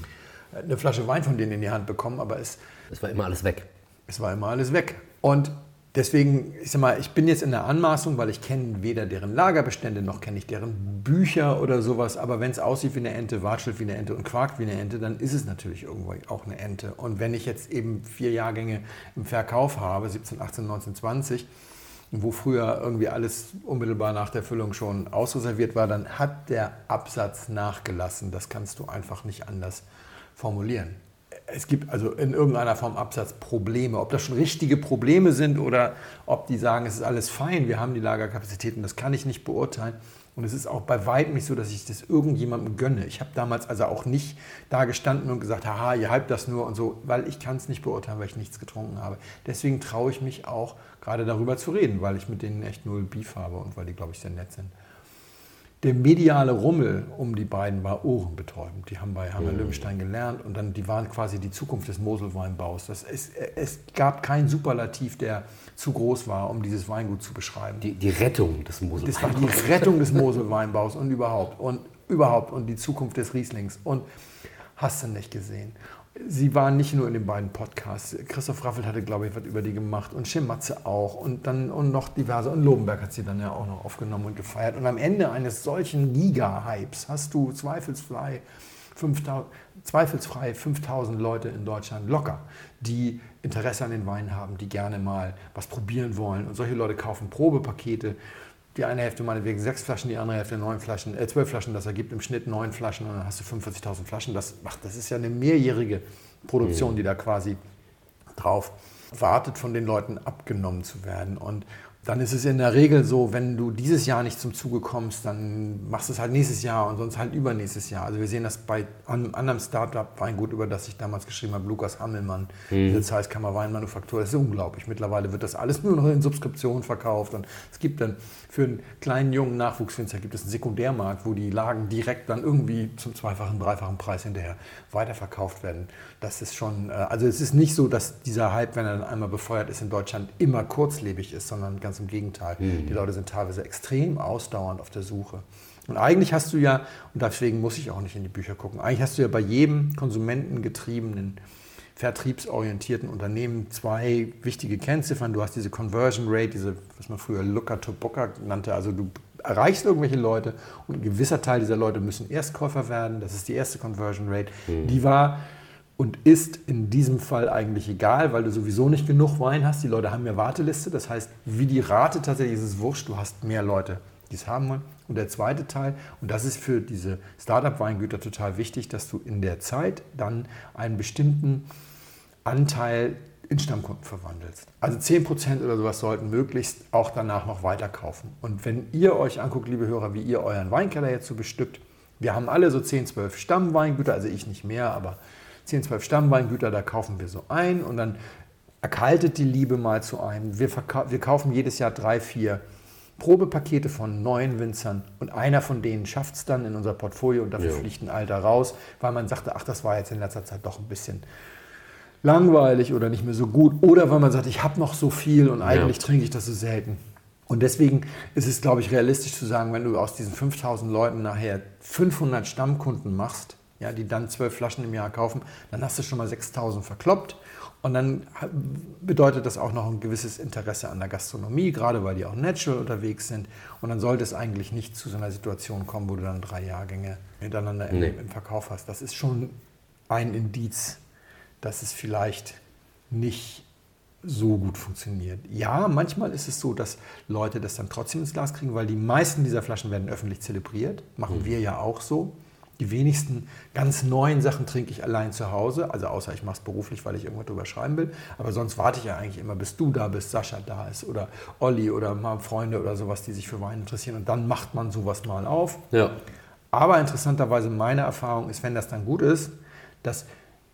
eine Flasche Wein von denen in die Hand bekommen, aber es... Es war immer alles weg. Es war immer alles weg. Und Deswegen, ich sag mal, ich bin jetzt in der Anmaßung, weil ich kenne weder deren Lagerbestände noch kenne ich deren Bücher oder sowas. Aber wenn es aussieht wie eine Ente, watschelt wie eine Ente und quakt wie eine Ente, dann ist es natürlich irgendwo auch eine Ente. Und wenn ich jetzt eben vier Jahrgänge im Verkauf habe, 17, 18, 19, 20, wo früher irgendwie alles unmittelbar nach der Füllung schon ausreserviert war, dann hat der Absatz nachgelassen. Das kannst du einfach nicht anders formulieren es gibt also in irgendeiner Form Absatzprobleme. Ob das schon richtige Probleme sind oder ob die sagen, es ist alles fein, wir haben die Lagerkapazitäten, das kann ich nicht beurteilen. Und es ist auch bei weitem nicht so, dass ich das irgendjemandem gönne. Ich habe damals also auch nicht da gestanden und gesagt, haha, ihr hypt das nur und so, weil ich kann es nicht beurteilen, weil ich nichts getrunken habe. Deswegen traue ich mich auch gerade darüber zu reden, weil ich mit denen echt null Beef habe und weil die, glaube ich, sehr nett sind der mediale Rummel um die beiden war ohrenbetäubend. Die haben bei mhm. Löwenstein gelernt und dann die waren quasi die Zukunft des Moselweinbaus. Das, es, es gab keinen Superlativ, der zu groß war, um dieses Weingut zu beschreiben. Die, die Rettung des Moselweinbaus. Das war die Rettung des Moselweinbaus und überhaupt und überhaupt und die Zukunft des Rieslings und hast du nicht gesehen. Sie waren nicht nur in den beiden Podcasts. Christoph Raffelt hatte, glaube ich, was über die gemacht und Schematze auch und dann und noch diverse. Und Lobenberg hat sie dann ja auch noch aufgenommen und gefeiert. Und am Ende eines solchen Giga-Hypes hast du zweifelsfrei 5000, zweifelsfrei 5000 Leute in Deutschland locker, die Interesse an den Weinen haben, die gerne mal was probieren wollen. Und solche Leute kaufen Probepakete. Die eine Hälfte meinetwegen sechs Flaschen, die andere Hälfte neun Flaschen, äh, zwölf Flaschen. Das ergibt im Schnitt neun Flaschen und dann hast du 45.000 Flaschen. Das, ach, das ist ja eine mehrjährige Produktion, die da quasi drauf wartet, von den Leuten abgenommen zu werden. Und, dann ist es in der Regel so, wenn du dieses Jahr nicht zum Zuge kommst, dann machst du es halt nächstes Jahr und sonst halt übernächstes Jahr. Also wir sehen das bei einem anderen Startup, Weingut, über das ich damals geschrieben habe, Lukas Hammelmann, mhm. diese Zeisskammer Weinmanufaktur. Das ist unglaublich. Mittlerweile wird das alles nur noch in Subskription verkauft und es gibt dann für einen kleinen jungen Nachwuchswinzer gibt es einen Sekundärmarkt, wo die Lagen direkt dann irgendwie zum zweifachen, dreifachen Preis hinterher weiterverkauft werden. Das ist schon, äh, also es ist nicht so, dass dieser Hype, wenn er dann einmal befeuert ist in Deutschland, immer kurzlebig ist, sondern ganz im Gegenteil. Mhm. Die Leute sind teilweise extrem ausdauernd auf der Suche. Und eigentlich hast du ja, und deswegen muss ich auch nicht in die Bücher gucken, eigentlich hast du ja bei jedem konsumentengetriebenen vertriebsorientierten Unternehmen zwei wichtige Kennziffern. Du hast diese Conversion Rate, diese, was man früher Looker to Booker nannte. Also du erreichst irgendwelche Leute und ein gewisser Teil dieser Leute müssen Erstkäufer werden. Das ist die erste Conversion Rate. Mhm. Die war und ist in diesem Fall eigentlich egal, weil du sowieso nicht genug Wein hast. Die Leute haben ja Warteliste. Das heißt, wie die Rate tatsächlich ist, ist es wurscht. Du hast mehr Leute, die es haben wollen. Und der zweite Teil, und das ist für diese Startup-Weingüter total wichtig, dass du in der Zeit dann einen bestimmten Anteil in Stammkunden verwandelst. Also 10% oder sowas sollten möglichst auch danach noch weiterkaufen. Und wenn ihr euch anguckt, liebe Hörer, wie ihr euren Weinkeller jetzt so bestückt, wir haben alle so 10, 12 Stammweingüter, also ich nicht mehr, aber 10, 12 Stammweingüter, da kaufen wir so ein und dann erkaltet die Liebe mal zu einem. Wir, wir kaufen jedes Jahr drei, vier Probepakete von neuen Winzern und einer von denen schafft es dann in unser Portfolio und dafür ja. fliegt ein Alter raus, weil man sagte, ach, das war jetzt in letzter Zeit doch ein bisschen langweilig oder nicht mehr so gut oder weil man sagt, ich habe noch so viel und eigentlich ja. trinke ich das so selten. Und deswegen ist es, glaube ich, realistisch zu sagen, wenn du aus diesen 5000 Leuten nachher 500 Stammkunden machst, ja, die dann zwölf Flaschen im Jahr kaufen, dann hast du schon mal 6000 verkloppt. Und dann bedeutet das auch noch ein gewisses Interesse an der Gastronomie, gerade weil die auch natural unterwegs sind. Und dann sollte es eigentlich nicht zu so einer Situation kommen, wo du dann drei Jahrgänge miteinander im, nee. im Verkauf hast. Das ist schon ein Indiz dass es vielleicht nicht so gut funktioniert. Ja, manchmal ist es so, dass Leute das dann trotzdem ins Glas kriegen, weil die meisten dieser Flaschen werden öffentlich zelebriert. Machen mhm. wir ja auch so. Die wenigsten ganz neuen Sachen trinke ich allein zu Hause, also außer ich mache es beruflich, weil ich irgendwas drüber schreiben will. Aber sonst warte ich ja eigentlich immer, bis du da bist, Sascha da ist oder Olli oder mal Freunde oder sowas, die sich für Wein interessieren. Und dann macht man sowas mal auf. Ja. Aber interessanterweise meine Erfahrung ist, wenn das dann gut ist, dass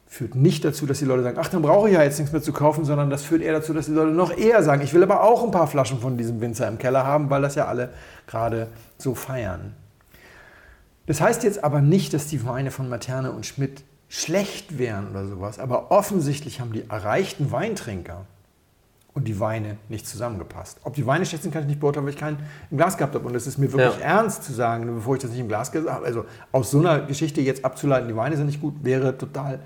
führt nicht dazu, dass die Leute sagen, ach, dann brauche ich ja jetzt nichts mehr zu kaufen, sondern das führt eher dazu, dass die Leute noch eher sagen, ich will aber auch ein paar Flaschen von diesem Winzer im Keller haben, weil das ja alle gerade so feiern. Das heißt jetzt aber nicht, dass die Weine von Materne und Schmidt schlecht wären oder sowas, aber offensichtlich haben die erreichten Weintrinker und die Weine nicht zusammengepasst. Ob die Weine schlecht sind, kann ich nicht beurteilen, weil ich keinen im Glas gehabt habe. Und es ist mir wirklich ja. ernst zu sagen, bevor ich das nicht im Glas gesagt habe. Also aus so einer Geschichte jetzt abzuleiten, die Weine sind nicht gut, wäre total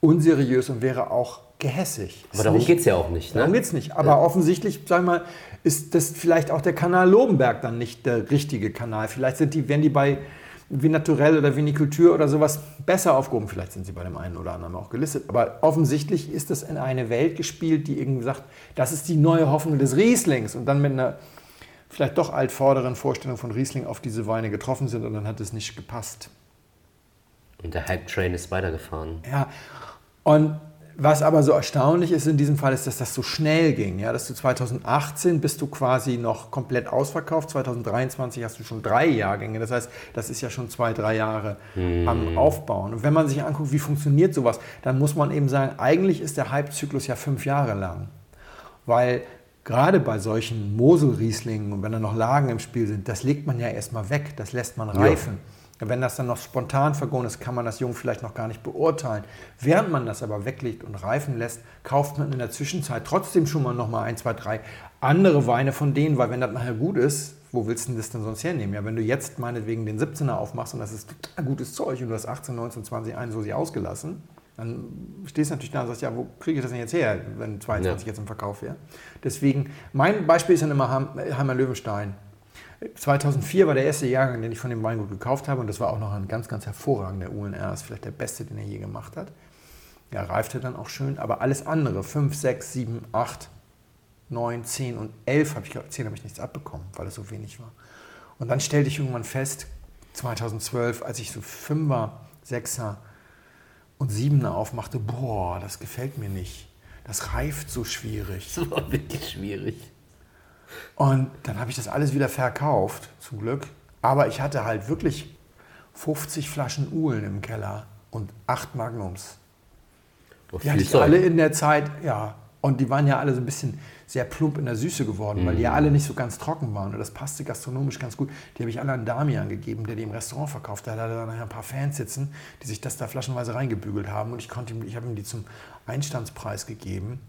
unseriös und wäre auch gehässig. Aber darum geht es ja auch nicht. Ne? Darum geht es nicht. Aber ja. offensichtlich, sag mal, ist das vielleicht auch der Kanal Lobenberg dann nicht der richtige Kanal. Vielleicht sind die, wenn die bei Vinaturell oder Vinikultur oder sowas besser aufgehoben. Vielleicht sind sie bei dem einen oder anderen auch gelistet. Aber offensichtlich ist das in eine Welt gespielt, die irgendwie sagt, das ist die neue Hoffnung des Rieslings. Und dann mit einer vielleicht doch altvorderen Vorstellung von Riesling auf diese Weine getroffen sind und dann hat es nicht gepasst. Und der Hype-Train ist weitergefahren. Ja, und was aber so erstaunlich ist in diesem Fall, ist, dass das so schnell ging. Ja? Dass du 2018 bist du quasi noch komplett ausverkauft, 2023 hast du schon drei Jahrgänge. Das heißt, das ist ja schon zwei, drei Jahre hm. am Aufbauen. Und wenn man sich anguckt, wie funktioniert sowas, dann muss man eben sagen, eigentlich ist der Hype-Zyklus ja fünf Jahre lang. Weil gerade bei solchen Mosel-Rieslingen und wenn da noch Lagen im Spiel sind, das legt man ja erstmal weg, das lässt man reifen. Ja. Wenn das dann noch spontan vergoren ist, kann man das Jung vielleicht noch gar nicht beurteilen. Während man das aber weglegt und reifen lässt, kauft man in der Zwischenzeit trotzdem schon mal noch mal ein, zwei, drei andere Weine von denen, weil wenn das nachher gut ist, wo willst du das denn sonst hernehmen? Ja, wenn du jetzt meinetwegen den 17er aufmachst und das ist total gutes Zeug und du hast 18, 19, 20, 21 ausgelassen, dann stehst du natürlich da und sagst, ja, wo kriege ich das denn jetzt her, wenn 22 ja. jetzt im Verkauf wäre? Deswegen, mein Beispiel ist dann immer Heimer Löwenstein 2004 war der erste Jahrgang, den ich von dem Weingut gekauft habe und das war auch noch ein ganz, ganz hervorragender UNR, ist vielleicht der beste, den er je gemacht hat. Ja, reifte dann auch schön, aber alles andere, 5, 6, 7, 8, 9, 10 und 11 habe ich, 10 habe ich nichts abbekommen, weil es so wenig war. Und dann stellte ich irgendwann fest, 2012, als ich so 5er, 6er und 7er aufmachte, boah, das gefällt mir nicht. Das reift so schwierig. Das war wirklich schwierig. Und dann habe ich das alles wieder verkauft, zum Glück. Aber ich hatte halt wirklich 50 Flaschen Uhlen im Keller und 8 Magnums. Oh, Die hatte ich alle in der Zeit, ja. Und die waren ja alle so ein bisschen sehr plump in der Süße geworden, weil die Mhm. ja alle nicht so ganz trocken waren. Und das passte gastronomisch ganz gut. Die habe ich alle an Damian gegeben, der die im Restaurant verkauft hat. Da hatte er nachher ein paar Fans sitzen, die sich das da flaschenweise reingebügelt haben. Und ich, konnte ihm, ich habe ihm die zum Einstandspreis gegeben.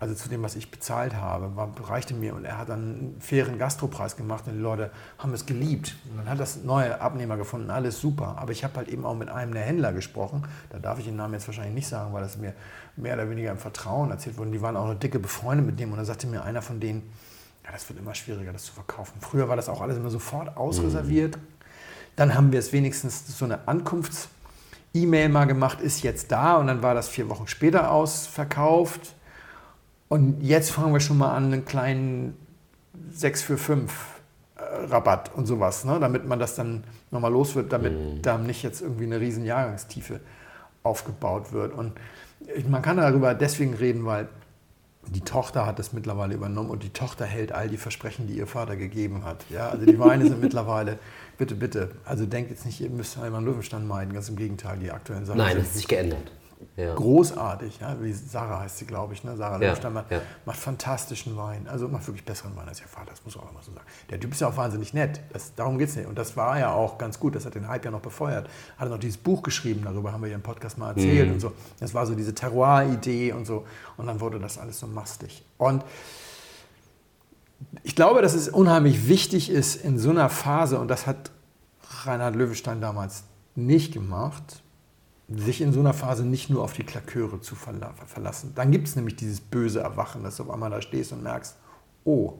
Also zu dem, was ich bezahlt habe, war, reichte mir. Und er hat dann einen fairen Gastropreis gemacht und die Leute haben es geliebt. Und dann hat das neue Abnehmer gefunden, alles super. Aber ich habe halt eben auch mit einem der Händler gesprochen. Da darf ich den Namen jetzt wahrscheinlich nicht sagen, weil das mir mehr oder weniger im Vertrauen erzählt wurde. Die waren auch noch dicke befreundet mit dem. Und da sagte mir einer von denen, ja, das wird immer schwieriger, das zu verkaufen. Früher war das auch alles immer sofort ausreserviert. Dann haben wir es wenigstens so eine Ankunfts-E-Mail mal gemacht, ist jetzt da. Und dann war das vier Wochen später ausverkauft. Und jetzt fangen wir schon mal an, einen kleinen 6 für 5 äh, Rabatt und sowas, ne? damit man das dann nochmal los wird, damit da nicht jetzt irgendwie eine riesen Jahrgangstiefe aufgebaut wird. Und man kann darüber deswegen reden, weil die Tochter hat das mittlerweile übernommen und die Tochter hält all die Versprechen, die ihr Vater gegeben hat. Ja, also die Weine sind mittlerweile, bitte, bitte, also denkt jetzt nicht, ihr müsst Heimann Löwenstein meiden, ganz im Gegenteil, die aktuellen Sachen Nein, das hat sich geändert. Ja. großartig. Ja? Wie Sarah heißt sie, glaube ich. Ne? Sarah Ja, Löwenstein macht, ja. macht fantastischen Wein. Also macht wirklich besseren Wein als ihr Vater, das muss man auch mal so sagen. Der Typ ist ja auch wahnsinnig nett. Das, darum geht es nicht. Und das war ja auch ganz gut. Das hat den Hype ja noch befeuert. Hat noch dieses Buch geschrieben, darüber haben wir ja im Podcast mal erzählt Mhm. und so. Das war so diese Terroir-Idee und so. Und dann wurde das alles so mastig. Und ich glaube, dass es unheimlich wichtig ist in so einer Phase, und das hat Reinhard Löwenstein damals nicht gemacht, sich in so einer Phase nicht nur auf die Klaköre zu verla verlassen. Dann gibt es nämlich dieses böse Erwachen, dass du auf einmal da stehst und merkst, oh.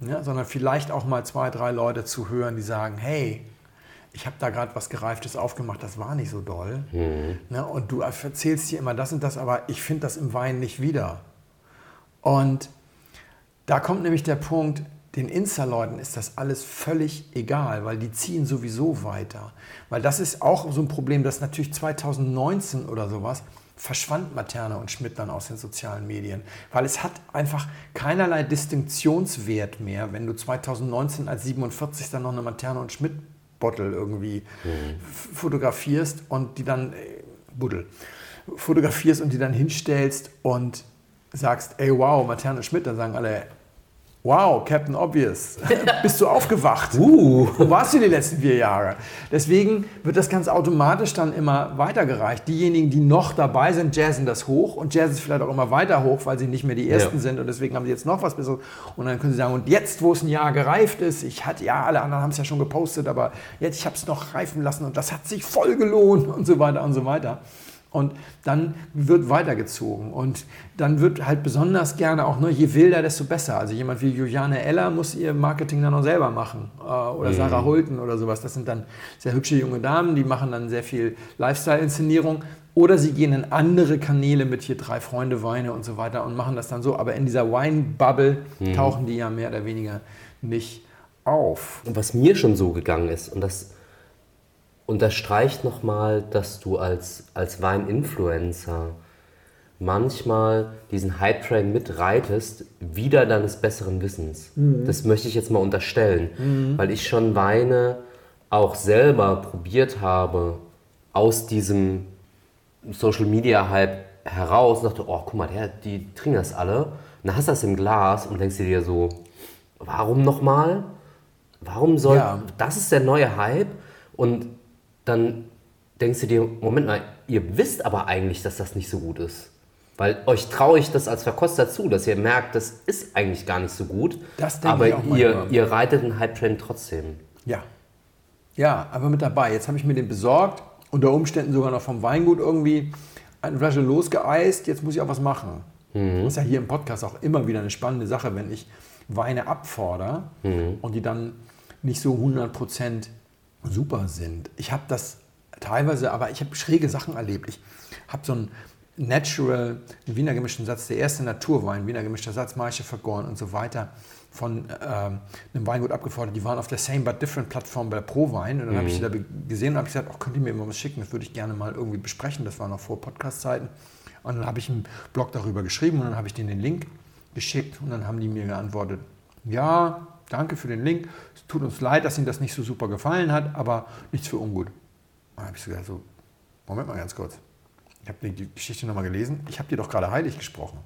Ja, sondern vielleicht auch mal zwei, drei Leute zu hören, die sagen, hey, ich habe da gerade was Gereiftes aufgemacht, das war nicht so doll. Ne, und du erzählst dir immer das und das, aber ich finde das im Wein nicht wieder. Und da kommt nämlich der Punkt, den Insta-Leuten ist das alles völlig egal, weil die ziehen sowieso weiter. Weil das ist auch so ein Problem, dass natürlich 2019 oder sowas verschwand Materne und Schmidt dann aus den sozialen Medien. Weil es hat einfach keinerlei Distinktionswert mehr, wenn du 2019 als 47 dann noch eine Materne und Schmidt Bottle irgendwie f- fotografierst und die dann, äh, Buddel, fotografierst und die dann hinstellst und sagst, ey wow, Materne Schmidt, dann sagen alle, wow, Captain Obvious, bist du aufgewacht? Uh. Wo warst du die letzten vier Jahre? Deswegen wird das ganz automatisch dann immer weitergereicht. Diejenigen, die noch dabei sind, jazzen das hoch und jazzen es vielleicht auch immer weiter hoch, weil sie nicht mehr die Ersten Ja. sind und deswegen haben sie jetzt noch was Besseres. Und dann können sie sagen, und jetzt, wo es ein Jahr gereift ist, ich hatte, ja, alle anderen haben es ja schon gepostet, aber jetzt, ich habe es noch reifen lassen und das hat sich voll gelohnt und so weiter und so weiter. Und dann wird weitergezogen. Und dann wird halt besonders gerne auch, ne, je wilder, desto besser. Also jemand wie Juliane Eller muss ihr Marketing dann auch selber machen. Äh, oder Sarah Hulten oder sowas. Das sind dann sehr hübsche junge Damen, die machen dann sehr viel Lifestyle-Inszenierung. Oder sie gehen in andere Kanäle mit hier drei Freunde, Weine und so weiter und machen das dann so. Aber in dieser Wine-Bubble tauchen die ja mehr oder weniger nicht auf. Und was mir schon so gegangen ist, und das unterstreicht nochmal, dass du als, als Wein-Influencer manchmal diesen Hype-Train mitreitest, wieder deines besseren Wissens. Das möchte ich jetzt mal unterstellen, weil ich schon Weine auch selber probiert habe aus diesem Social-Media-Hype heraus und dachte, oh, guck mal, der, die trinken das alle. Und dann hast du das im Glas und denkst dir so, warum nochmal? Warum soll, Ja. das ist der neue Hype? Und dann denkst du dir, Moment mal, ihr wisst aber eigentlich, dass das nicht so gut ist. Weil euch traue ich das als Verkoster zu, dass ihr merkt, das ist eigentlich gar nicht so gut. Das denke aber ich auch ihr, manchmal. ihr reitet einen Hype-Train trotzdem. Ja. Ja, aber mit dabei. Jetzt habe ich mir den besorgt, unter Umständen sogar noch vom Weingut irgendwie eine Flasche losgeeist. Jetzt muss ich auch was machen. Das ist ja hier im Podcast auch immer wieder eine spannende Sache, wenn ich Weine abfordere und die dann nicht so 100% super sind. Ich habe das teilweise, aber ich habe schräge Sachen erlebt. Ich habe so ein Natural, einen Wiener gemischten Satz, der erste Naturwein, Wiener gemischter Satz, Maische vergoren und so weiter, von ähm, einem Weingut abgefordert. Die waren auf der Same but Different Plattform bei der Pro-Wein. Und dann habe ich die da gesehen und habe gesagt, oh, könnt ihr mir mal was schicken, das würde ich gerne mal irgendwie besprechen. Das war noch vor Podcast-Zeiten. Und dann habe ich einen Blog darüber geschrieben und dann habe ich denen den Link geschickt und dann haben die mir geantwortet, ja, danke für den Link. Es tut uns leid, dass Ihnen das nicht so super gefallen hat, aber nichts für ungut. Dann habe ich so gedacht, so, Moment mal ganz kurz. Ich habe die Geschichte nochmal gelesen. Ich habe dir doch gerade heilig gesprochen.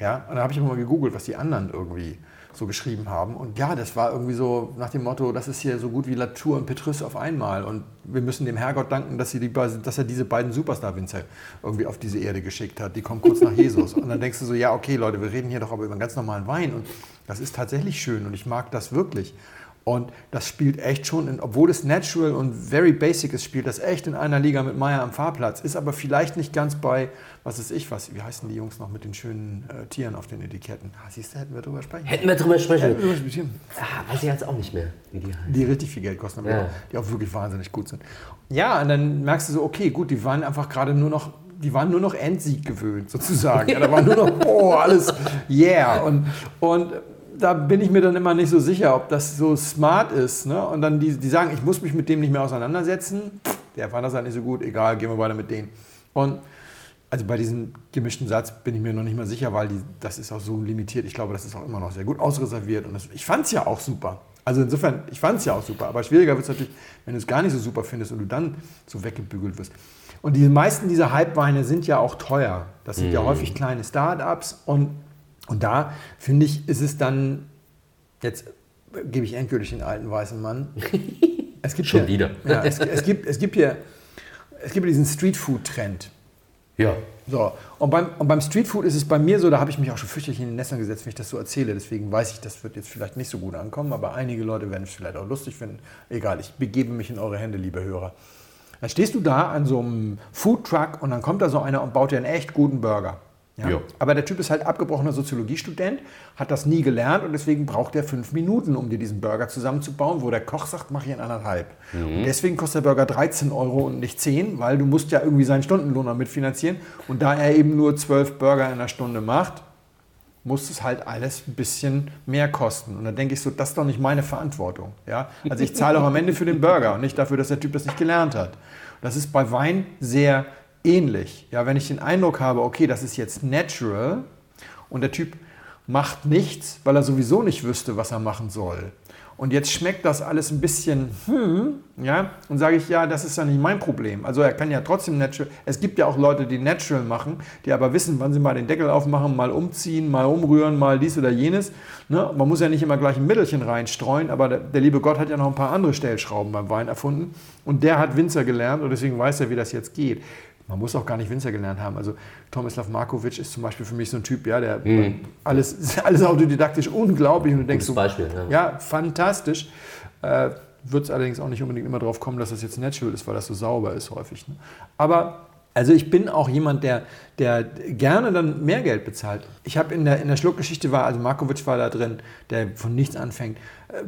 Ja, und dann habe ich mal gegoogelt, was die anderen irgendwie so geschrieben haben. Und ja, das war irgendwie so nach dem Motto, das ist hier so gut wie Latour und Petrus auf einmal. Und wir müssen dem Herrgott danken, dass, sie die, dass er diese beiden Superstar-Winzer irgendwie auf diese Erde geschickt hat. Die kommen kurz nach Jesus. Und dann denkst du so, ja, okay, Leute, wir reden hier doch aber über einen ganz normalen Wein. Und das ist tatsächlich schön und ich mag das wirklich. Und das spielt echt schon, in, obwohl es natural und very basic ist, spielt das echt in einer Liga mit Meier am Fahrplatz. Ist aber vielleicht nicht ganz bei, was ist ich, was, wie heißen die Jungs noch mit den schönen äh, Tieren auf den Etiketten? Ah, siehst du, hätten wir drüber sprechen. Hätten wir drüber sprechen. Hätten wir drüber sprechen. Ah, weiß ich jetzt auch nicht mehr, wie die heißen. Die richtig viel Geld kosten, aber Ja. die auch wirklich wahnsinnig gut sind. Ja, und dann merkst du so, okay, gut, die waren einfach gerade nur noch, die waren nur noch Endsieg gewöhnt, sozusagen. Ja, da war nur noch, oh, alles, yeah. Und, und da bin ich mir dann immer nicht so sicher, ob das so smart ist. Ne? Und dann die, die sagen, ich muss mich mit dem nicht mehr auseinandersetzen. Der fand das halt nicht so gut, egal, gehen wir weiter mit denen. Und also bei diesem gemischten Satz bin ich mir noch nicht mal sicher, weil die, das ist auch so limitiert. Ich glaube, das ist auch immer noch sehr gut ausreserviert. Und das, ich fand es ja auch super. Also insofern, ich fand es ja auch super. Aber schwieriger wird es natürlich, wenn du es gar nicht so super findest und du dann so weggebügelt wirst. Und die meisten dieser Hype-Weine sind ja auch teuer. Das sind ja häufig kleine Start-ups. Und, und da, finde ich, ist es dann, jetzt gebe ich endgültig den alten weißen Mann. Es gibt Schon hier, wieder. Ja, es, es, gibt, es gibt hier es gibt diesen Streetfood-Trend. Ja. So, und beim, und beim Streetfood ist es bei mir so, da habe ich mich auch schon fürchterlich in den Nestern gesetzt, wenn ich das so erzähle. Deswegen weiß ich, das wird jetzt vielleicht nicht so gut ankommen, aber einige Leute werden es vielleicht auch lustig finden. Egal, ich begebe mich in eure Hände, liebe Hörer. Dann stehst du da an so einem Foodtruck und dann kommt da so einer und baut dir einen echt guten Burger. Ja? Ja. Aber der Typ ist halt abgebrochener Soziologiestudent, hat das nie gelernt und deswegen braucht er fünf Minuten, um dir diesen Burger zusammenzubauen, wo der Koch sagt, mach ich in anderthalb. Und deswegen kostet der Burger 13 Euro und nicht 10, weil du musst ja irgendwie seinen Stundenlohn damit finanzieren. Und da er eben nur 12 Burger in einer Stunde macht, muss es halt alles ein bisschen mehr kosten. Und dann denke ich so, das ist doch nicht meine Verantwortung. Ja? Also ich zahle auch am Ende für den Burger und nicht dafür, dass der Typ das nicht gelernt hat. Das ist bei Wein sehr ähnlich. Ja, wenn ich den Eindruck habe, okay, das ist jetzt natural und der Typ macht nichts, weil er sowieso nicht wüsste, was er machen soll. Und jetzt schmeckt das alles ein bisschen, hm, ja, und sage ich, ja, das ist ja nicht mein Problem. Also er kann ja trotzdem natural, es gibt ja auch Leute, die natural machen, die aber wissen, wann sie mal den Deckel aufmachen, mal umziehen, mal umrühren, mal dies oder jenes. Ne? Man muss ja nicht immer gleich ein Mittelchen reinstreuen, aber der, der liebe Gott hat ja noch ein paar andere Stellschrauben beim Wein erfunden und der hat Winzer gelernt und deswegen weiß er, wie das jetzt geht. Man muss auch gar nicht Winzer gelernt haben. Also Tomislav Markovic ist zum Beispiel für mich so ein Typ, ja, der alles, alles autodidaktisch unglaublich und du denkst so, Beispiel, ja. ja, fantastisch. Äh, Wird es allerdings auch nicht unbedingt immer darauf kommen, dass das jetzt natural ist, weil das so sauber ist häufig. Ne? Aber also ich bin auch jemand, der, der gerne dann mehr Geld bezahlt. Ich habe in der, in der Schluckgeschichte war, also Markovic war da drin, der von nichts anfängt.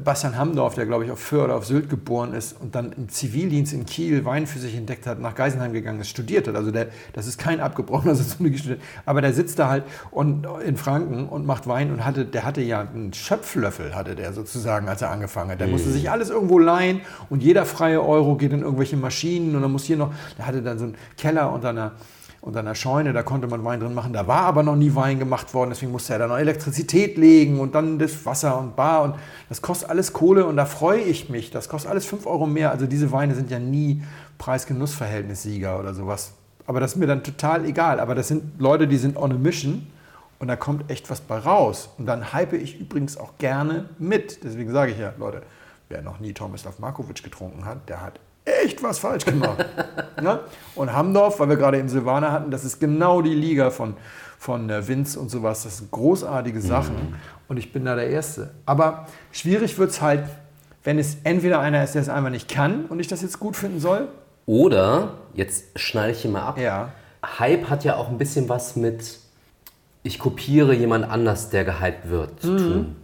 Bastian Hamdorf, der glaube ich auf Föhr oder auf Sylt geboren ist und dann im Zivildienst in Kiel Wein für sich entdeckt hat, nach Geisenheim gegangen ist, studiert hat. Also der, das ist kein abgebrochener Soziologiestudent, aber der sitzt da halt und, in Franken und macht Wein und hatte, der hatte ja einen Schöpflöffel, hatte der sozusagen, als er angefangen hat. Der musste sich alles irgendwo leihen und jeder freie Euro geht in irgendwelche Maschinen und dann muss hier noch, der hatte dann so einen Keller unter einer unter einer Scheune, da konnte man Wein drin machen. Da war aber noch nie Wein gemacht worden, deswegen musste er da noch Elektrizität legen und dann das Wasser und Bar und das kostet alles Kohle und da freue ich mich. Das kostet alles 5 Euro mehr. Also diese Weine sind ja nie Preis-Genuss-Verhältnis-Sieger oder sowas. Aber das ist mir dann total egal. Aber das sind Leute, die sind on a mission und da kommt echt was bei raus. Und dann hype ich übrigens auch gerne mit. Deswegen sage ich ja, Leute, wer noch nie Tomislav Markovic getrunken hat, der hat echt was falsch gemacht. ne? Und Hamdorf, weil wir gerade eben Silvaner hatten, das ist genau die Liga von, von äh, Vince und sowas. Das sind großartige Sachen und ich bin da der Erste. Aber schwierig wird es halt, wenn es entweder einer ist, der es einfach nicht kann und ich das jetzt gut finden soll. Oder, jetzt schneide ich hier mal ab. Ja. Hype hat ja auch ein bisschen was mit, ich kopiere jemand anders, der gehypt wird, zu tun.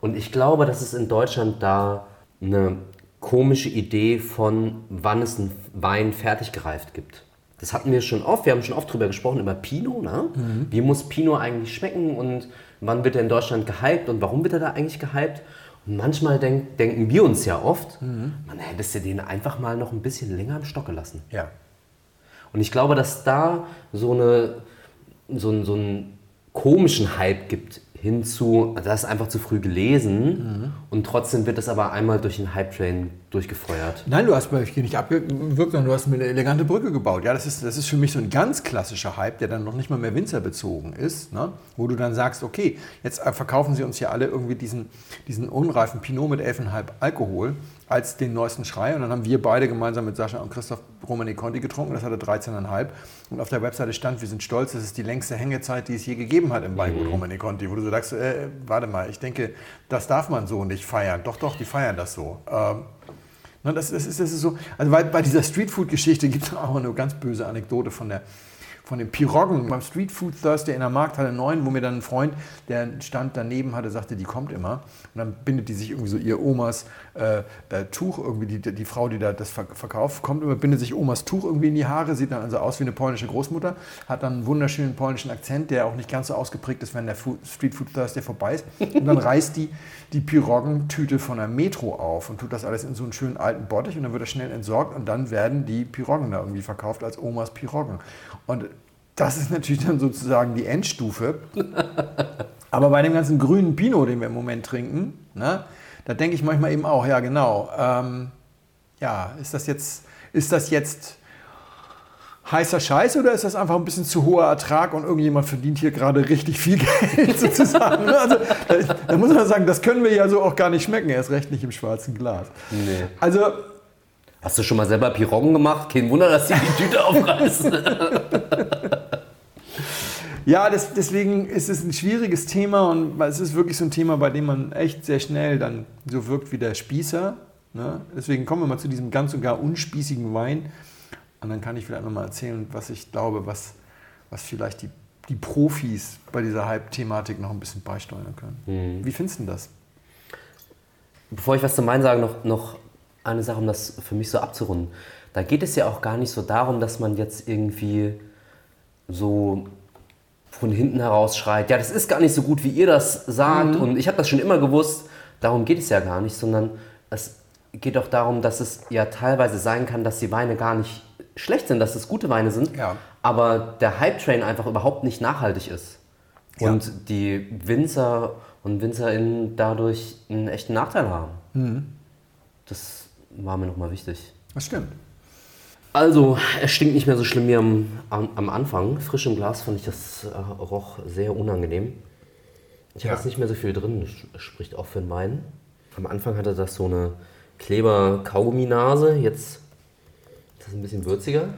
Und ich glaube, dass es in Deutschland da eine komische Idee von, wann es einen Wein fertig gereift gibt. Das hatten wir schon oft. Wir haben schon oft drüber gesprochen, über Pinot. Ne? Wie muss Pinot eigentlich schmecken und wann wird er in Deutschland gehypt und warum wird er da eigentlich gehypt? Und manchmal denk, denken wir uns ja oft, man hättest du den einfach mal noch ein bisschen länger im Stock gelassen. Ja. Und ich glaube, dass da so, eine, so, einen, so einen komischen Hype gibt hinzu, das ist einfach zu früh gelesen und trotzdem wird das aber einmal durch den Hype-Train durchgefeuert. Nein, du hast hier nicht abgewirkt, sondern du hast mir eine elegante Brücke gebaut. Ja, das ist, das ist für mich so ein ganz klassischer Hype, der dann noch nicht mal mehr winzerbezogen ist, ne? wo du dann sagst, okay, jetzt äh, verkaufen sie uns ja alle irgendwie diesen, diesen unreifen Pinot mit 11,5 Alkohol als den neuesten Schrei. Und dann haben wir beide gemeinsam mit Sascha und Christoph Romani Conti getrunken. Das hatte 13,5. Und auf der Webseite stand, wir sind stolz, das ist die längste Hängezeit, die es je gegeben hat im Weingut Romani Conti. Wo du so sagst, äh, warte mal, ich denke, das darf man so nicht feiern. Doch, doch, die feiern das so. Ähm, na, das, das, ist, das ist so, also bei, bei dieser Streetfood-Geschichte gibt es auch eine ganz böse Anekdote von der von den Piroggen beim Street Food Thursday in der Markthalle 9, wo mir dann ein Freund, der Stand daneben hatte, sagte, die kommt immer. Und dann bindet die sich irgendwie so ihr Omas äh, äh, Tuch, irgendwie die, die Frau, die da das ver- verkauft, kommt immer, bindet sich Omas Tuch irgendwie in die Haare, sieht dann also aus wie eine polnische Großmutter, hat dann einen wunderschönen polnischen Akzent, der auch nicht ganz so ausgeprägt ist, wenn der Food, Street Food Thursday vorbei ist. Und dann reißt die die Piroggentüte von der Metro auf und tut das alles in so einen schönen alten Bottich und dann wird das schnell entsorgt und dann werden die Piroggen da irgendwie verkauft als Omas Piroggen. Und das ist natürlich dann sozusagen die Endstufe. Aber bei dem ganzen grünen Pinot, den wir im Moment trinken, ne, da denke ich manchmal eben auch, ja genau, ähm, ja, ist das jetzt, ist das jetzt heißer Scheiß oder ist das einfach ein bisschen zu hoher Ertrag und irgendjemand verdient hier gerade richtig viel Geld sozusagen? ne? Also, da, da muss man sagen, das können wir ja so auch gar nicht schmecken, erst recht nicht im schwarzen Glas. Nee. Also Hast du schon mal selber Piroggen gemacht? Kein Wunder, dass die die Tüte aufreißen. Ja, das, deswegen ist es ein schwieriges Thema und es ist wirklich so ein Thema, bei dem man echt sehr schnell dann so wirkt wie der Spießer. Ne? Deswegen kommen wir mal zu diesem ganz und gar unspießigen Wein. Und dann kann ich vielleicht nochmal erzählen, was ich glaube, was, was vielleicht die, die Profis bei dieser Hype-Thematik noch ein bisschen beisteuern können. Wie findest du denn das? Bevor ich was zu meinen sage, noch, noch eine Sache, um das für mich so abzurunden. Da geht es ja auch gar nicht so darum, dass man jetzt irgendwie so von hinten heraus schreit, ja, das ist gar nicht so gut, wie ihr das sagt und ich habe das schon immer gewusst. Darum geht es ja gar nicht, sondern es geht auch darum, dass es ja teilweise sein kann, dass die Weine gar nicht schlecht sind, dass es gute Weine sind, Ja. aber der Hype-Train einfach überhaupt nicht nachhaltig ist. Ja. Und die Winzer und WinzerInnen dadurch einen echten Nachteil haben. Das war mir nochmal wichtig. Das stimmt. Also, es stinkt nicht mehr so schlimm wie am, am, am Anfang. Frisch im Glas fand ich das äh, roch sehr unangenehm. Ich Ja. habe jetzt nicht mehr so viel drin, das spricht auch für den Wein. Am Anfang hatte das so eine Kleber-Kaugummi-Nase, jetzt ist das ein bisschen würziger.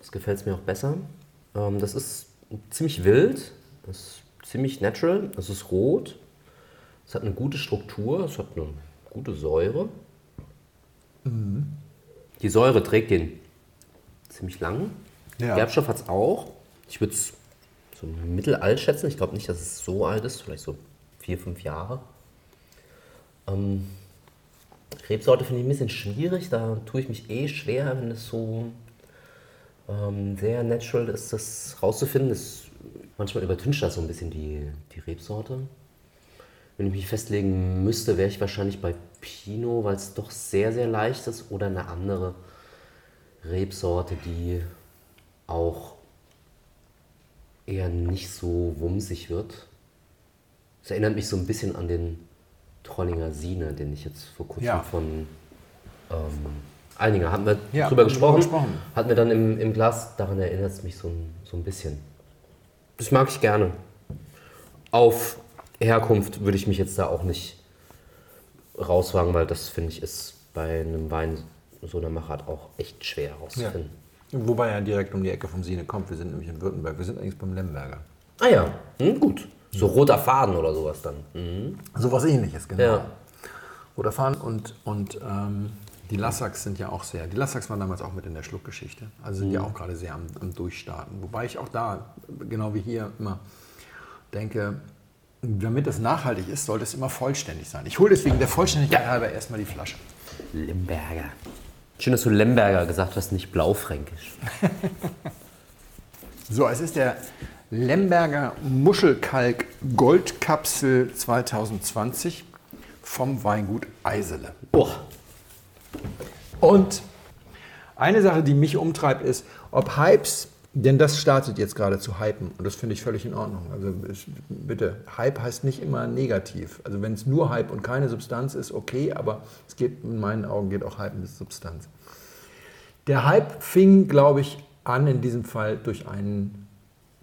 Das gefällt es mir auch besser. Ähm, das ist ziemlich wild, das ist ziemlich natural, es ist rot, es hat eine gute Struktur, es hat eine gute Säure. Die Säure trägt den ziemlich lang. Ja. Gerbstoff hat es auch. Ich würde es so mittelalt schätzen. Ich glaube nicht, dass es so alt ist, vielleicht so vier, fünf Jahre. Ähm, Rebsorte finde ich ein bisschen schwierig. Da tue ich mich eh schwer, wenn es so ähm, sehr natural ist, das rauszufinden. Das, manchmal übertüncht das so ein bisschen die, die Rebsorte. Wenn ich mich festlegen müsste, wäre ich wahrscheinlich bei Pinot, weil es doch sehr, sehr leicht ist. Oder eine andere Rebsorte, die auch eher nicht so wumsig wird. Es erinnert mich so ein bisschen an den Trollinger Sine, den ich jetzt vor kurzem Ja. von ähm, Eininger, hatten wir Ja, drüber haben wir gesprochen, gesprochen. hatten wir dann im, im Glas, daran erinnert es mich so ein, so ein bisschen. Das mag ich gerne. Auf Herkunft würde ich mich jetzt da auch nicht rauswagen, weil das finde ich ist bei einem Wein so einer Machart auch echt schwer herauszufinden. Wobei er direkt um die Ecke vom Sine kommt. Wir sind nämlich in Württemberg. Wir sind eigentlich beim Lemberger. Ah ja, hm, gut. So roter Faden oder sowas dann. Mhm. So was ähnliches, genau. Ja. Oder fahren und, und ähm, die Lassaks sind ja auch sehr. Die Lassaks waren damals auch mit in der Schluckgeschichte. Also sind ja auch gerade sehr am, am Durchstarten. Wobei ich auch da, genau wie hier, immer denke, damit es nachhaltig ist, sollte es immer vollständig sein. Ich hole deswegen der Vollständigkeit halber erstmal die Flasche. Lemberger. Schön, dass du Lemberger gesagt hast, nicht Blaufränkisch. So, es ist der Lemberger Muschelkalk Goldkapsel 2020 vom Weingut Eisele. Oh, Und eine Sache, die mich umtreibt, ist, ob Hypes, denn das startet jetzt gerade zu hypen und das finde ich völlig in Ordnung. Also bitte, Hype heißt nicht immer negativ. Also wenn es nur Hype und keine Substanz ist, okay, aber es geht in meinen Augen geht auch Hype mit Substanz. Der Hype fing, glaube ich, an in diesem Fall durch ein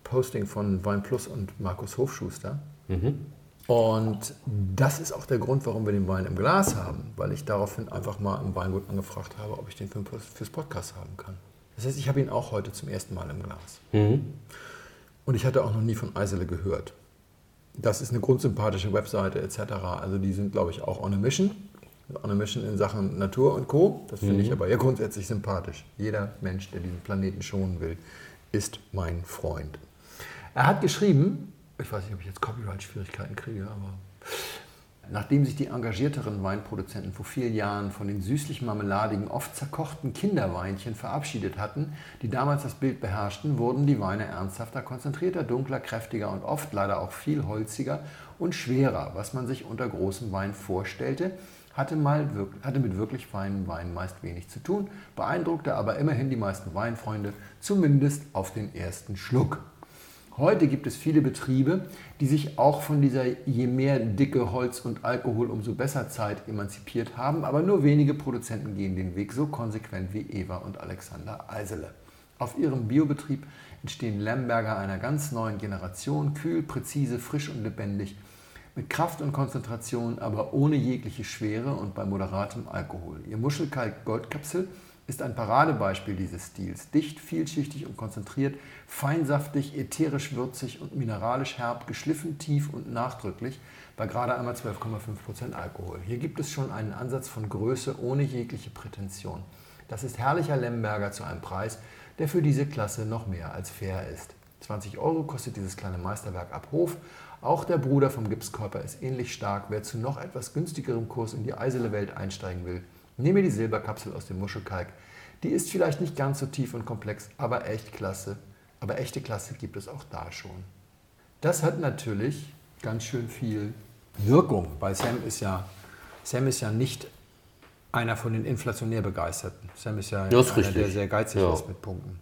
Posting von Wein Plus und Markus Hofschuster. Und das ist auch der Grund, warum wir den Wein im Glas haben, weil ich daraufhin einfach mal im Weingut angefragt habe, ob ich den für, fürs Podcast haben kann. Das heißt, ich habe ihn auch heute zum ersten Mal im Glas. Und ich hatte auch noch nie von Eisele gehört. Das ist eine grundsympathische Webseite etc. Also die sind, glaube ich, auch on a mission. On a mission in Sachen Natur und Co. Das finde ich aber ja grundsätzlich sympathisch. Jeder Mensch, der diesen Planeten schonen will, ist mein Freund. Er hat geschrieben, ich weiß nicht, ob ich jetzt Copyright-Schwierigkeiten kriege, aber Nachdem sich die engagierteren Weinproduzenten vor vielen Jahren von den süßlich-marmeladigen, oft zerkochten Kinderweinchen verabschiedet hatten, die damals das Bild beherrschten, wurden die Weine ernsthafter, konzentrierter, dunkler, kräftiger und oft leider auch viel holziger und schwerer. Was man sich unter großem Wein vorstellte, hatte, mal, hatte mit wirklich feinen Weinen meist wenig zu tun, beeindruckte aber immerhin die meisten Weinfreunde, zumindest auf den ersten Schluck. Heute gibt es viele Betriebe, die sich auch von dieser je mehr dicke Holz und Alkohol umso besser Zeit emanzipiert haben, aber nur wenige Produzenten gehen den Weg so konsequent wie Eva und Alexander Eisele. Auf ihrem Biobetrieb entstehen Lemberger einer ganz neuen Generation, kühl, präzise, frisch und lebendig, mit Kraft und Konzentration, aber ohne jegliche Schwere und bei moderatem Alkohol. Ihr Muschelkalk Goldkapsel ist ein Paradebeispiel dieses Stils. Dicht, vielschichtig und konzentriert, feinsaftig, ätherisch würzig und mineralisch herb, geschliffen, tief und nachdrücklich bei gerade einmal 12,5% Alkohol. Hier gibt es schon einen Ansatz von Größe ohne jegliche Prätension. Das ist herrlicher Lemberger zu einem Preis, der für diese Klasse noch mehr als fair ist. 20 Euro kostet dieses kleine Meisterwerk ab Hof. Auch der Bruder vom Gipskörper ist ähnlich stark. Wer zu noch etwas günstigerem Kurs in die eisele Welt einsteigen will, nehme die Silberkapsel aus dem Muschelkalk. Die ist vielleicht nicht ganz so tief und komplex, aber echt klasse. Aber echte Klasse gibt es auch da schon. Das hat natürlich ganz schön viel Wirkung, weil Sam ist ja, Sam ist ja nicht einer von den inflationär Begeisterten. Sam ist ja Das einer, der richtig. sehr geizig Ja. ist mit Punkten.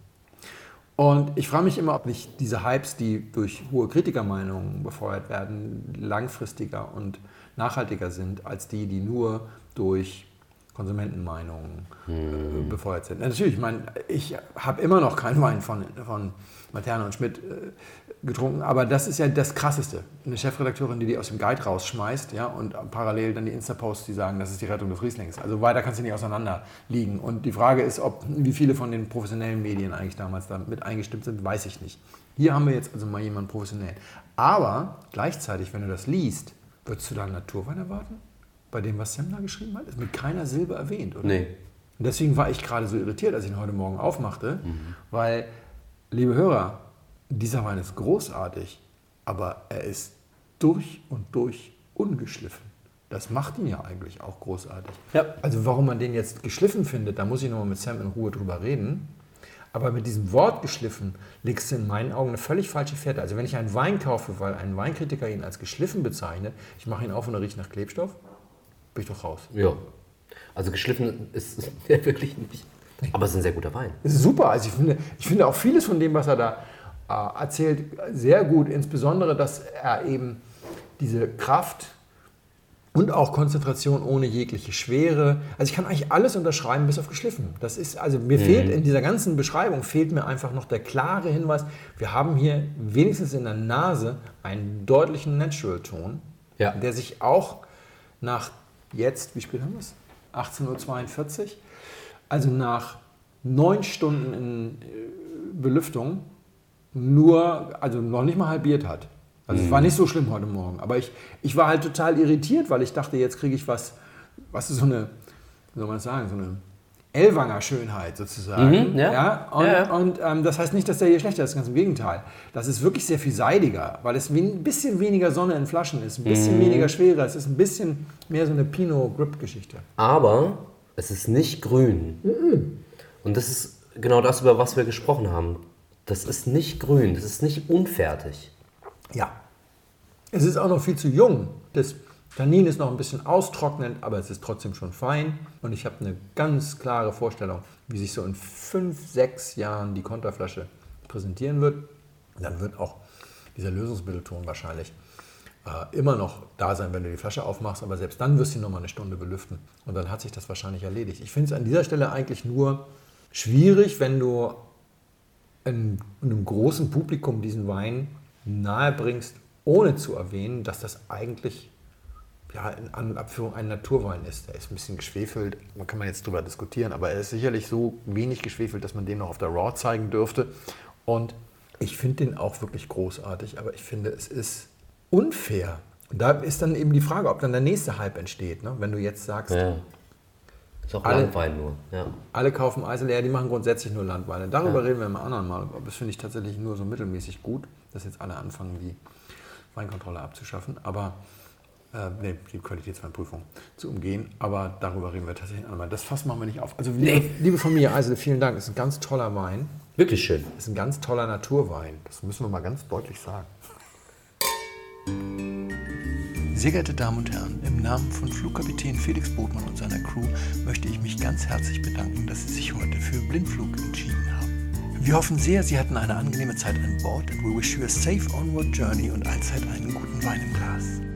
Und ich frage mich immer, ob nicht diese Hypes, die durch hohe Kritikermeinungen befeuert werden, langfristiger und nachhaltiger sind, als die, die nur durch Konsumentenmeinungen äh, befeuert sind. Natürlich, ich meine, ich habe immer noch keinen Wein von, von Materne und Schmidt äh, getrunken, aber das ist ja das Krasseste. Eine Chefredakteurin, die die aus dem Guide rausschmeißt ja, und parallel dann die Insta-Posts, die sagen, das ist die Rettung des Rieslings. Also weiter kannst du nicht auseinander liegen. Und die Frage ist, ob wie viele von den professionellen Medien eigentlich damals da mit eingestimmt sind, weiß ich nicht. Hier haben wir jetzt also mal jemanden professionell. Aber gleichzeitig, wenn du das liest, würdest du da einen Naturwein erwarten? Bei dem, was Sam da geschrieben hat? Ist mit keiner Silbe erwähnt, oder? Nee. Und deswegen war ich gerade so irritiert, als ich ihn heute Morgen aufmachte, weil, liebe Hörer, dieser Wein ist großartig, aber er ist durch und durch ungeschliffen. Das macht ihn ja eigentlich auch großartig. Ja. Also warum man den jetzt geschliffen findet, da muss ich nochmal mit Sam in Ruhe drüber reden. Aber mit diesem Wort geschliffen legst du in meinen Augen eine völlig falsche Fährte. Also wenn ich einen Wein kaufe, weil ein Weinkritiker ihn als geschliffen bezeichnet, ich mache ihn auf und er riecht nach Klebstoff, bin ich doch raus. Ja. Also geschliffen ist wirklich nicht. Aber es ist ein sehr guter Wein. Super. Also ich finde, ich finde auch vieles von dem, was er da äh, erzählt, sehr gut. Insbesondere, dass er eben diese Kraft und auch Konzentration ohne jegliche Schwere. Also ich kann eigentlich alles unterschreiben, bis auf geschliffen. Das ist, also mir fehlt in dieser ganzen Beschreibung, fehlt mir einfach noch der klare Hinweis, wir haben hier wenigstens in der Nase einen deutlichen Natural-Ton, Ja. der sich auch nach jetzt, wie spät haben wir es? 18.42 Uhr, also nach neun Stunden in äh, Belüftung nur, also noch nicht mal halbiert hat. Also es war nicht so schlimm heute Morgen. Aber ich, ich war halt total irritiert, weil ich dachte, jetzt kriege ich was, was ist so eine, wie soll man das sagen, so eine Elwanger Schönheit sozusagen. Mhm, ja. Und, Ja, ja. und ähm, das heißt nicht, dass der hier schlechter ist, ganz im Gegenteil. Das ist wirklich sehr viel seidiger, weil es ein bisschen weniger Sonne in Flaschen ist, ein bisschen Mhm. weniger schwerer, es ist ein bisschen mehr so eine Pinot-Grip-Geschichte. Aber es ist nicht grün. Und das ist genau das, über was wir gesprochen haben. Das ist nicht grün, das ist nicht unfertig. Ja. Es ist auch noch viel zu jung. Das Tannin ist noch ein bisschen austrocknend, aber es ist trotzdem schon fein. Und ich habe eine ganz klare Vorstellung, wie sich so in fünf, sechs Jahren die Konterflasche präsentieren wird. Dann wird auch dieser Lösungsmittelton wahrscheinlich äh, immer noch da sein, wenn du die Flasche aufmachst. Aber selbst dann wirst du noch mal eine Stunde belüften. Und dann hat sich das wahrscheinlich erledigt. Ich finde es an dieser Stelle eigentlich nur schwierig, wenn du in einem großen Publikum diesen Wein nahebringst, ohne zu erwähnen, dass das eigentlich ja, in An- und Abführung ein Naturwein ist. Der ist ein bisschen geschwefelt, da kann man jetzt drüber diskutieren, aber er ist sicherlich so wenig geschwefelt, dass man den noch auf der Raw zeigen dürfte. Und ich finde den auch wirklich großartig, aber ich finde, es ist unfair. Und da ist dann eben die Frage, ob dann der nächste Hype entsteht. Ne? Wenn du jetzt sagst, Ja. Ist auch Alle- Landwein nur. Ja. alle kaufen Eiselär, die machen grundsätzlich nur Landweine. Darüber reden wir im anderen Mal. Aber das finde ich tatsächlich nur so mittelmäßig gut, dass jetzt alle anfangen, die Weinkontrolle abzuschaffen. Aber äh, nee, die Qualitätsweinprüfung zu umgehen. Aber darüber reden wir tatsächlich einmal. Das Fass machen wir nicht auf. Also, liebe, liebe Familie Eisele, vielen Dank. Das ist ein ganz toller Wein. Wirklich schön. Das ist ein ganz toller Naturwein. Das müssen wir mal ganz deutlich sagen. Sehr geehrte Damen und Herren, im Namen von Flugkapitän Felix Botmann und seiner Crew möchte ich mich ganz herzlich bedanken, dass Sie sich heute für Blindflug entschieden haben. Wir hoffen sehr, Sie hatten eine angenehme Zeit an Bord and we wish you a safe onward journey und allzeit einen guten Wein im Glas.